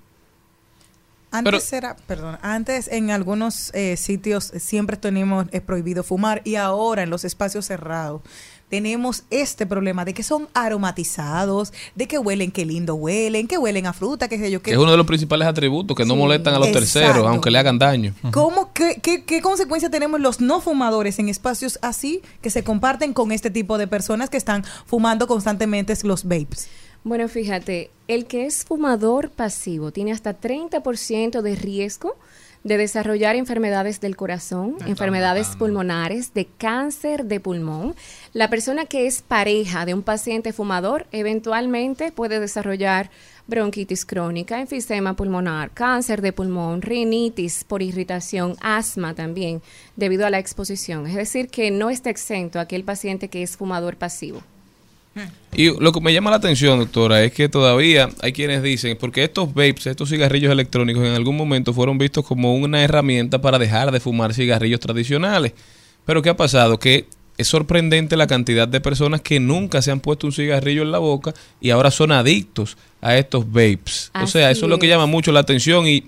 Antes era, perdón, antes en algunos eh, sitios siempre tenemos eh, prohibido fumar y ahora en los espacios cerrados tenemos este problema de que son aromatizados, de que huelen, qué lindo huelen, que huelen a fruta, qué sé yo, Que qué. es uno de los principales atributos, que no Sí. molestan a los Exacto. terceros, aunque le hagan daño. ¿Cómo, qué, qué, qué consecuencia tenemos los no fumadores en espacios así que se comparten con este tipo de personas que están fumando constantemente los vapes? Bueno, fíjate, el que es fumador pasivo tiene hasta 30% de riesgo de desarrollar enfermedades del corazón, enfermedades pulmonares, de cáncer de pulmón. La persona que es pareja de un paciente fumador eventualmente puede desarrollar bronquitis crónica, enfisema pulmonar, cáncer de pulmón, rinitis por irritación, asma también, debido a la exposición. Es decir, que no está exento aquel paciente que es fumador pasivo. Y lo que me llama la atención, doctora, es que todavía hay quienes dicen, porque estos vapes, estos cigarrillos electrónicos en algún momento fueron vistos como una herramienta para dejar de fumar cigarrillos tradicionales. Pero ¿qué ha pasado? Que es sorprendente la cantidad de personas que nunca se han puesto un cigarrillo en la boca y ahora son adictos a estos vapes. o sea, eso es lo que llama mucho la atención y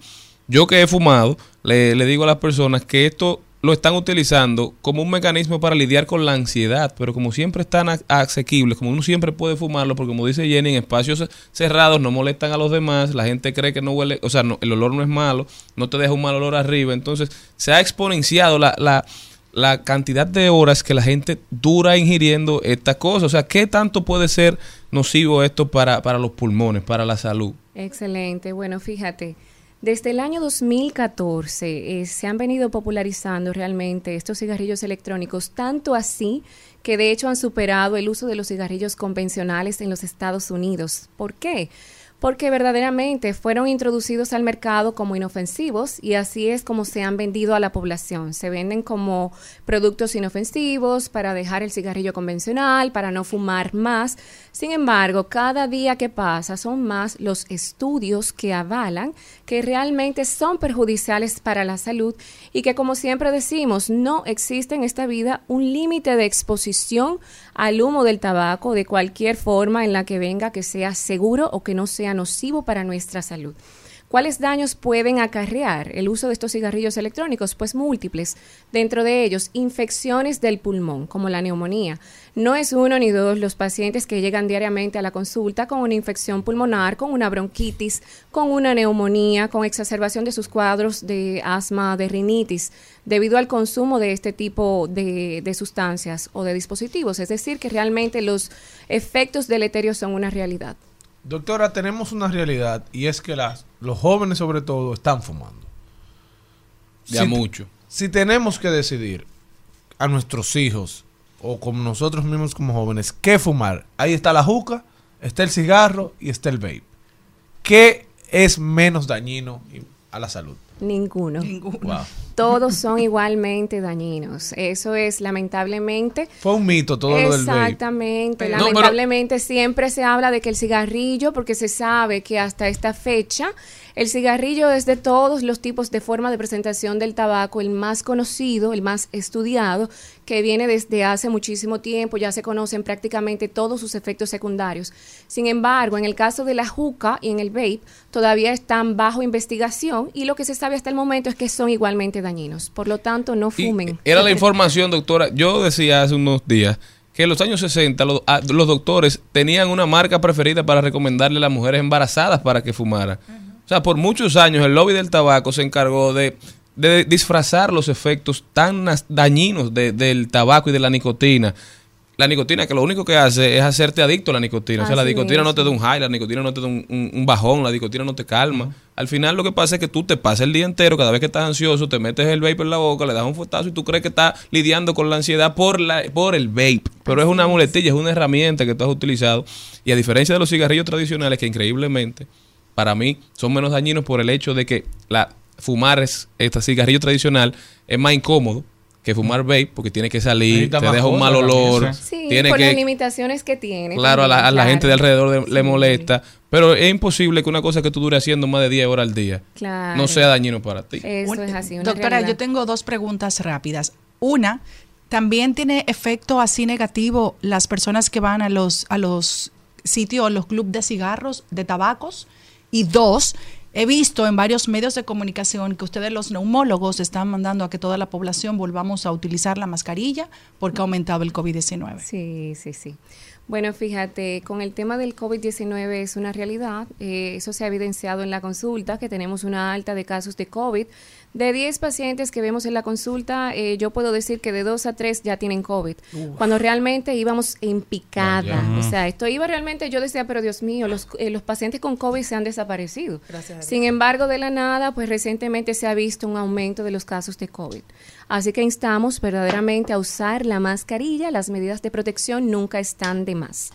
yo que he fumado, le, le digo a las personas que esto lo están utilizando como un mecanismo para lidiar con la ansiedad, pero como siempre están asequibles, como uno siempre puede fumarlo, porque como dice Jenny, en espacios cerrados no molestan a los demás, la gente cree que no huele, o sea, no, el olor no es malo, no te deja un mal olor arriba, entonces se ha exponenciado la, la, la cantidad de horas que la gente dura ingiriendo esta cosa, o sea, ¿qué tanto puede ser nocivo esto para, para los pulmones, para la salud? Excelente. Bueno, fíjate, desde el año 2014 eh, se han venido popularizando realmente estos cigarrillos electrónicos, tanto así que de hecho han superado el uso de los cigarrillos convencionales en los Estados Unidos. ¿Por qué? Porque verdaderamente fueron introducidos al mercado como inofensivos y así es como se han vendido a la población. Se venden como productos inofensivos para dejar el cigarrillo convencional, para no fumar más. Sin embargo, cada día que pasa son más los estudios que avalan que realmente son perjudiciales para la salud y que como siempre decimos, no existe en esta vida un límite de exposición al humo del tabaco de cualquier forma en la que venga que sea seguro o que no sea nocivo para nuestra salud. ¿Cuáles daños pueden acarrear el uso de estos cigarrillos electrónicos? Pues múltiples. Dentro de ellos, infecciones del pulmón, como la neumonía. No es uno ni dos los pacientes que llegan diariamente a la consulta con una infección pulmonar, con una bronquitis, con una neumonía, con exacerbación de sus cuadros de asma, de rinitis, debido al consumo de este tipo de, de sustancias o de dispositivos. Es decir, que realmente los efectos deleterios son una realidad. Doctora, tenemos una realidad y es que las, los jóvenes sobre todo están fumando. Ya Si- mucho. Si tenemos que decidir a nuestros hijos o como nosotros mismos como jóvenes qué fumar, ahí está la juca, está el cigarro y está el vape. ¿Qué es menos dañino a la salud? Ninguno. Wow. Todos son igualmente dañinos. Eso es lamentablemente Fue un mito todo lo del. Exactamente. No, pero- Lamentablemente siempre se habla de que el cigarrillo, porque se sabe que hasta esta fecha el cigarrillo es de todos los tipos de forma de presentación del tabaco el más conocido, el más estudiado, que viene desde hace muchísimo tiempo, ya se conocen prácticamente todos sus efectos secundarios. Sin embargo, en el caso de la juca y en el vape, todavía están bajo investigación y lo que se sabe hasta el momento es que son igualmente dañinos. Por lo tanto, no fumen. Era la información, doctora. Yo decía hace unos días que en los años 60 los, ah, los doctores tenían una marca preferida para recomendarle a las mujeres embarazadas para que fumaran. O sea, por muchos años el lobby del tabaco se encargó de, de disfrazar los efectos tan dañinos de- del tabaco y de la nicotina. La nicotina que lo único que hace es hacerte adicto a la nicotina. o sea, la nicotina no te da un high, la nicotina no te da un, un- un bajón, la nicotina no te calma. Al final lo que pasa es que tú te pasas el día entero, cada vez que estás ansioso, te metes el vape en la boca, le das un fuetazo y tú crees que estás lidiando con la ansiedad por, la, por el vape. Pero es una muletilla, es una herramienta que tú has utilizado. Y a diferencia de los cigarrillos tradicionales, que increíblemente, para mí, son menos dañinos por el hecho de que la fumar es, este cigarrillo tradicional es más incómodo que fumar vape porque tiene que salir, te deja un mal olor, Sí, tiene por que las limitaciones que tiene. Claro, a la, a también, la gente de alrededor le molesta, pero es imposible que una cosa que tú dure haciendo más de 10 horas al día Claro. no sea dañino para ti. Eso es así. una Doctora, realidad. yo tengo dos preguntas rápidas. Una, ¿también tiene efecto así negativo las personas que van a los, a los sitios, los clubes de cigarros, de tabacos? Y dos, he visto en varios medios de comunicación que ustedes los neumólogos están mandando a que toda la población volvamos a utilizar la mascarilla porque ha aumentado el COVID-19. Sí, sí, sí. Bueno, fíjate, con el tema del COVID-19 es una realidad. eh, eso se ha evidenciado en la consulta, que tenemos una alta de casos de COVID. De 10 pacientes que vemos en la consulta, eh, yo puedo decir que de 2 a 3 ya tienen COVID. Cuando realmente íbamos en picada. O sea, esto iba realmente, yo decía, pero Dios mío, los, eh, los pacientes con COVID se han desaparecido. Gracias a Dios. Sin embargo, de la nada, pues recientemente se ha visto un aumento de los casos de COVID. Así que instamos verdaderamente a usar la mascarilla. Las medidas de protección nunca están de más.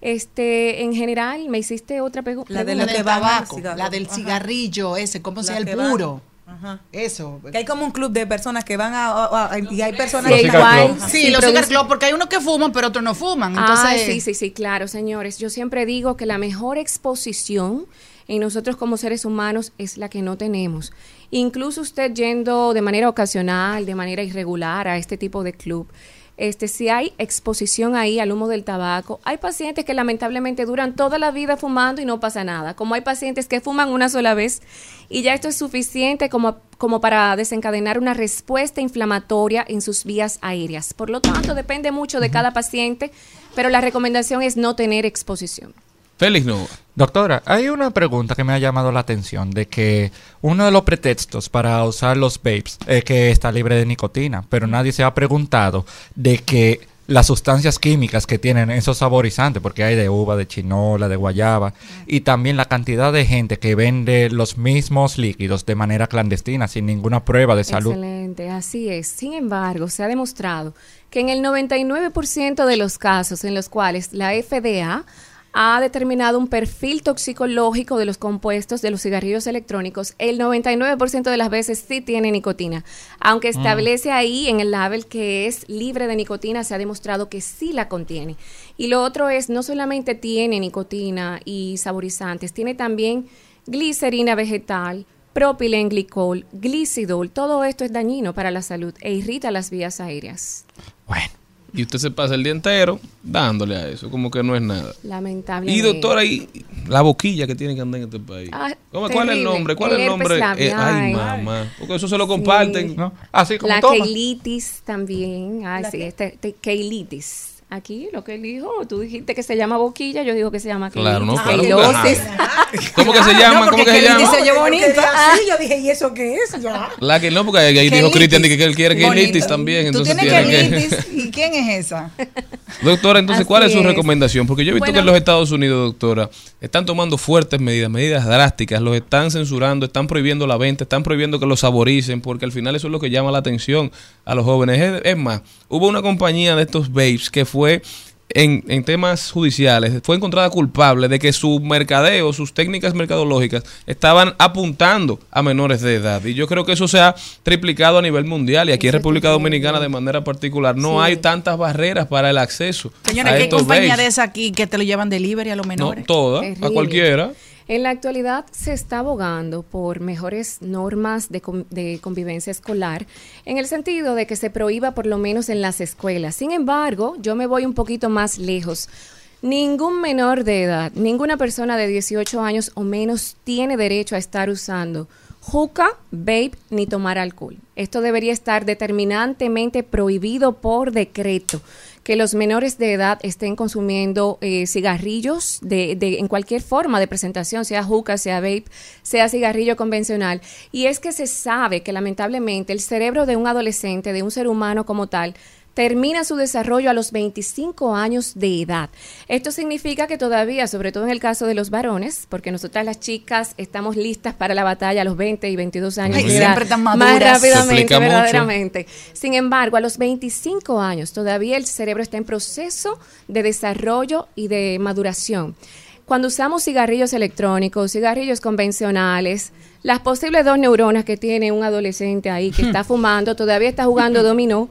Este, en general, me hiciste otra pregu- pregunta. La del tabaco, la del cigarrillo ese, ¿cómo se La llama? El puro. Ajá. Eso. Que hay como un club de personas que van a, a- a- y hay personas Sí, que igual. Sí, Sí, los cigar club, porque hay unos que fuman, pero otros no fuman. Entonces, Ah, sí, sí, sí, claro, señores. Yo siempre digo que la mejor exposición en nosotros como seres humanos es la que no tenemos. Incluso usted yendo de manera ocasional, de manera irregular a este tipo de club, este, si hay exposición ahí al humo del tabaco, hay pacientes que lamentablemente duran toda la vida fumando y no pasa nada. Como hay pacientes que fuman una sola vez y ya esto es suficiente como, como para desencadenar una respuesta inflamatoria en sus vías aéreas. Por lo tanto, depende mucho de cada paciente, pero la recomendación es no tener exposición. Félix Nova. Doctora, hay una pregunta que me ha llamado la atención de que uno de los pretextos para usar los vapes es que está libre de nicotina, pero nadie se ha preguntado de que las sustancias químicas que tienen esos saborizantes, porque hay de uva, de chinola, de guayaba, y también la cantidad de gente que vende los mismos líquidos de manera clandestina, sin ninguna prueba de salud. Excelente, así es. Sin embargo, se ha demostrado que en el 99% de los casos en los cuales la FDA ha determinado un perfil toxicológico de los compuestos de los cigarrillos electrónicos, el 99% de las veces sí tiene nicotina. Aunque Mm. establece ahí en el label que es libre de nicotina, se ha demostrado que sí la contiene. Y lo otro es, no solamente tiene nicotina y saborizantes, tiene también glicerina vegetal, propilenglicol, glicidol, todo esto es dañino para la salud e irrita las vías aéreas. Y usted se pasa el día entero dándole a eso, como que no es nada. Lamentablemente. Y doctora, y la boquilla que tiene que andar en este país. Ah, ¿Cómo- ¿Cuál es el nombre? ¿Cuál El es el nombre? Eh, ay, mamá. Porque eso se lo comparten. Sí. ¿no? Así como La toma. keilitis también. Ay, sí, este, este, keilitis. Aquí lo que él dijo, tú dijiste que se llama boquilla, yo digo que se llama Claro, no, claro. ¿Cómo que se llama? ¿Cómo que se llama? Se oye bonito. Sí, yo dije, ¿y eso qué es? Ya. La que no, porque ahí dijo. Cristian que él quiere que también. Tú Entonces tienes tiene que... ¿Y quién es esa? Doctora, entonces, Así ¿cuál es su recomendación? Porque yo he visto Bueno. que en los Estados Unidos, doctora, están tomando fuertes medidas, medidas drásticas, los están censurando, están prohibiendo la venta, están prohibiendo que los saboricen, porque al final eso es lo que llama la atención a los jóvenes. Es, es más, hubo una compañía de estos babes que fue en, en temas judiciales, fue encontrada culpable de que su mercadeo, sus técnicas mercadológicas, estaban apuntando a menores de edad. Y yo creo que eso se ha triplicado a nivel mundial. Y aquí en República Dominicana, de manera particular, no Sí. hay tantas barreras para el acceso. Señores, a ¿qué compañía de esa aquí que te lo llevan delivery a los No, menores? toda, a Terrible. cualquiera. En la actualidad se está abogando por mejores normas de, de convivencia escolar, en el sentido de que se prohíba por lo menos en las escuelas. Sin embargo, yo me voy un poquito más lejos. Ningún menor de edad, ninguna persona de 18 años o menos tiene derecho a estar usando juca, vape ni tomar alcohol. Esto debería estar determinantemente prohibido por decreto. Que los menores de edad estén consumiendo eh, cigarrillos de, de- en cualquier forma de presentación, sea juca, sea vape, sea cigarrillo convencional. Y es que se sabe que lamentablemente el cerebro de un adolescente, de un ser humano como tal, termina su desarrollo a los 25 años de edad. Esto significa que todavía, sobre todo en el caso de los varones, porque nosotras las chicas estamos listas para la batalla a los 20 y 22 años Ay, de edad, siempre tan más maduras. Se rápidamente, mucho. verdaderamente. Sin embargo, a los 25 años todavía el cerebro está en proceso de desarrollo y de maduración. Cuando usamos cigarrillos electrónicos, cigarrillos convencionales, las posibles dos neuronas que tiene un adolescente ahí que está fumando, todavía está jugando dominó,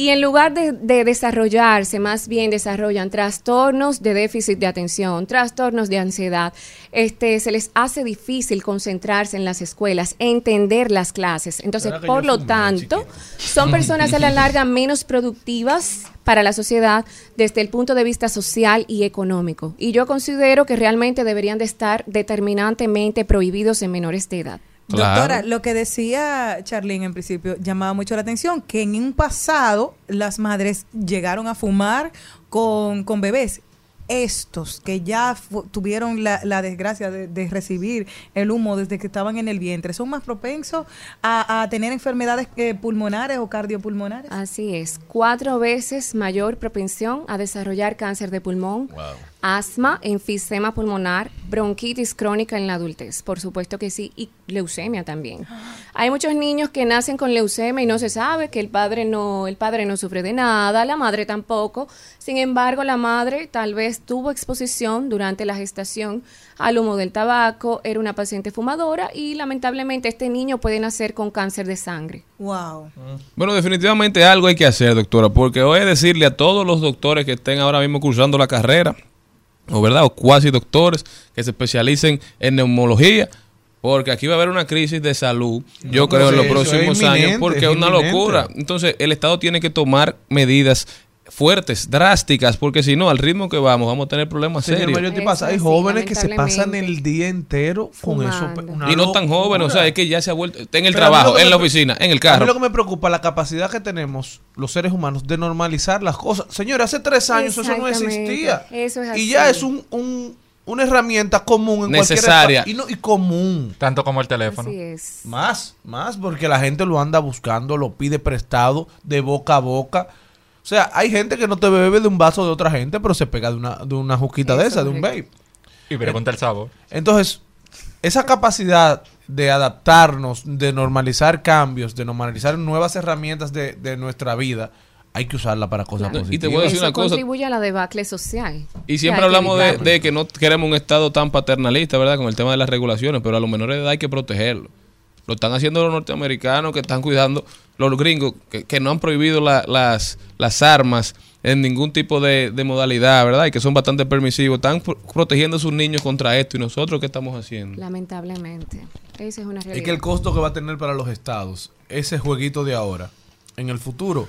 y en lugar de, de desarrollarse, más bien desarrollan trastornos de déficit de atención, trastornos de ansiedad. Este, se les hace difícil concentrarse en las escuelas, entender las clases. Entonces, ¿Verdad que por lo tanto, son personas a la larga menos productivas para la sociedad desde el punto de vista social y económico. Y yo considero que realmente deberían de estar determinantemente prohibidos en menores de edad. Doctora, lo que decía Charlene en principio llamaba mucho la atención, que en un pasado las madres llegaron a fumar con, con bebés. Estos que ya tuvieron la, la desgracia de, de recibir el humo desde que estaban en el vientre, son más propensos a, a tener enfermedades eh, pulmonares o cardiopulmonares. Así es, cuatro veces mayor propensión a desarrollar cáncer de pulmón, asma, enfisema pulmonar, bronquitis crónica en la adultez, por supuesto que sí, y leucemia también. Hay muchos niños que nacen con leucemia y no se sabe que el padre no, el padre no sufre de nada, la madre tampoco. Sin embargo, la madre tal vez tuvo exposición durante la gestación al humo del tabaco, era una paciente fumadora y lamentablemente este niño puede nacer con cáncer de sangre. Wow. Bueno, definitivamente algo hay que hacer, doctora, porque voy a decirle a todos los doctores que estén ahora mismo cursando la carrera, o verdad, o cuasi doctores que se especialicen en neumología, porque aquí va a haber una crisis de salud, yo No, creo, en los próximos años, porque es es una locura. Entonces, el Estado tiene que tomar medidas fuertes, drásticas, porque si no, al ritmo que vamos, vamos a tener problemas Señor serios. Mario, ¿qué pasa? Hay Eso jóvenes sí, que se pasan el día entero con eso. Fumando. una Y no tan jóvenes, o sea, es que ya se ha vuelto, está en el Pero trabajo, en la oficina, en el A mí carro. lo que me preocupa es la capacidad que tenemos los seres humanos de normalizar las cosas. Señores, hace tres años eso no existía. Eso es Y ya es un, un- una herramienta común en Necesaria. cualquier y, no, y común. Tanto como el teléfono. Así es. Más, más, porque la gente lo anda buscando, lo pide prestado de boca a boca. O sea, hay gente que no te bebe de un vaso de otra gente, pero se pega de una, de una juquita de esa, de un vape. Y pregunta el sabor. Entonces, esa capacidad de adaptarnos, de normalizar cambios, de normalizar nuevas herramientas de, de nuestra vida, hay que usarla para cosas No, y te positivas. voy a decir Eso una cosa. contribuye a la debacle social. Y siempre hablamos de, de que no queremos un Estado tan paternalista, ¿verdad? Con el tema de las regulaciones, pero a los menores de edad hay que protegerlos. Lo están haciendo los norteamericanos que están cuidando, los gringos que, que no han prohibido la- las, las armas en ningún tipo de, de modalidad, ¿verdad? Y que son bastante permisivos. Están pro- protegiendo a sus niños contra esto. ¿Y nosotros qué estamos haciendo? Lamentablemente. Esa es una realidad. Es que el costo que va a tener para los estados, ese jueguito de ahora, en el futuro,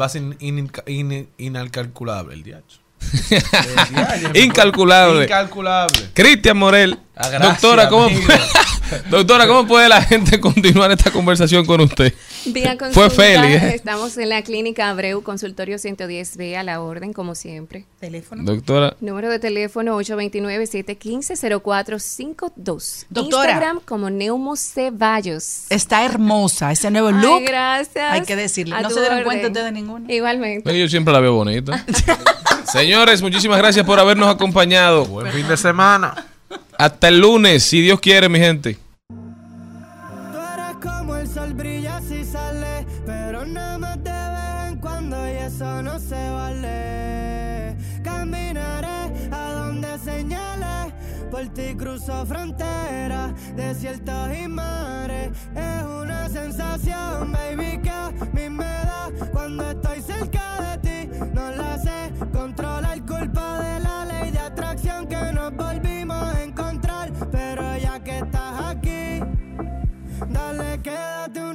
va a ser in- in- inalcalculable el diacho. Incalculable. Incalculable. Cristian Morel. Ah, gracias, doctora, ¿cómo amigo. doctora, ¿cómo puede la gente continuar esta conversación con usted? Vía Fue consulta, Feli. ¿eh? Estamos en la clínica Abreu, consultorio 110B, a la orden, como siempre. Teléfono. Doctora. Número de teléfono 829-715-0452. Doctora. Instagram como Neumo Ceballos. Está hermosa ese nuevo Ay, look. gracias. Hay que decirle. No se dieron orden. cuenta ustedes de ninguno. Igualmente. Yo siempre la veo bonita. Señores, muchísimas gracias por habernos acompañado. Buen fin de semana. Hasta el lunes, si Dios quiere, mi gente. Tú eres como el sol brilla si sale, pero nada más te ven cuando y eso no se vale. Caminaré a donde señale, por ti cruzo fronteras, desiertos y mares. Es una sensación, baby, que a mí me da cuando estoy.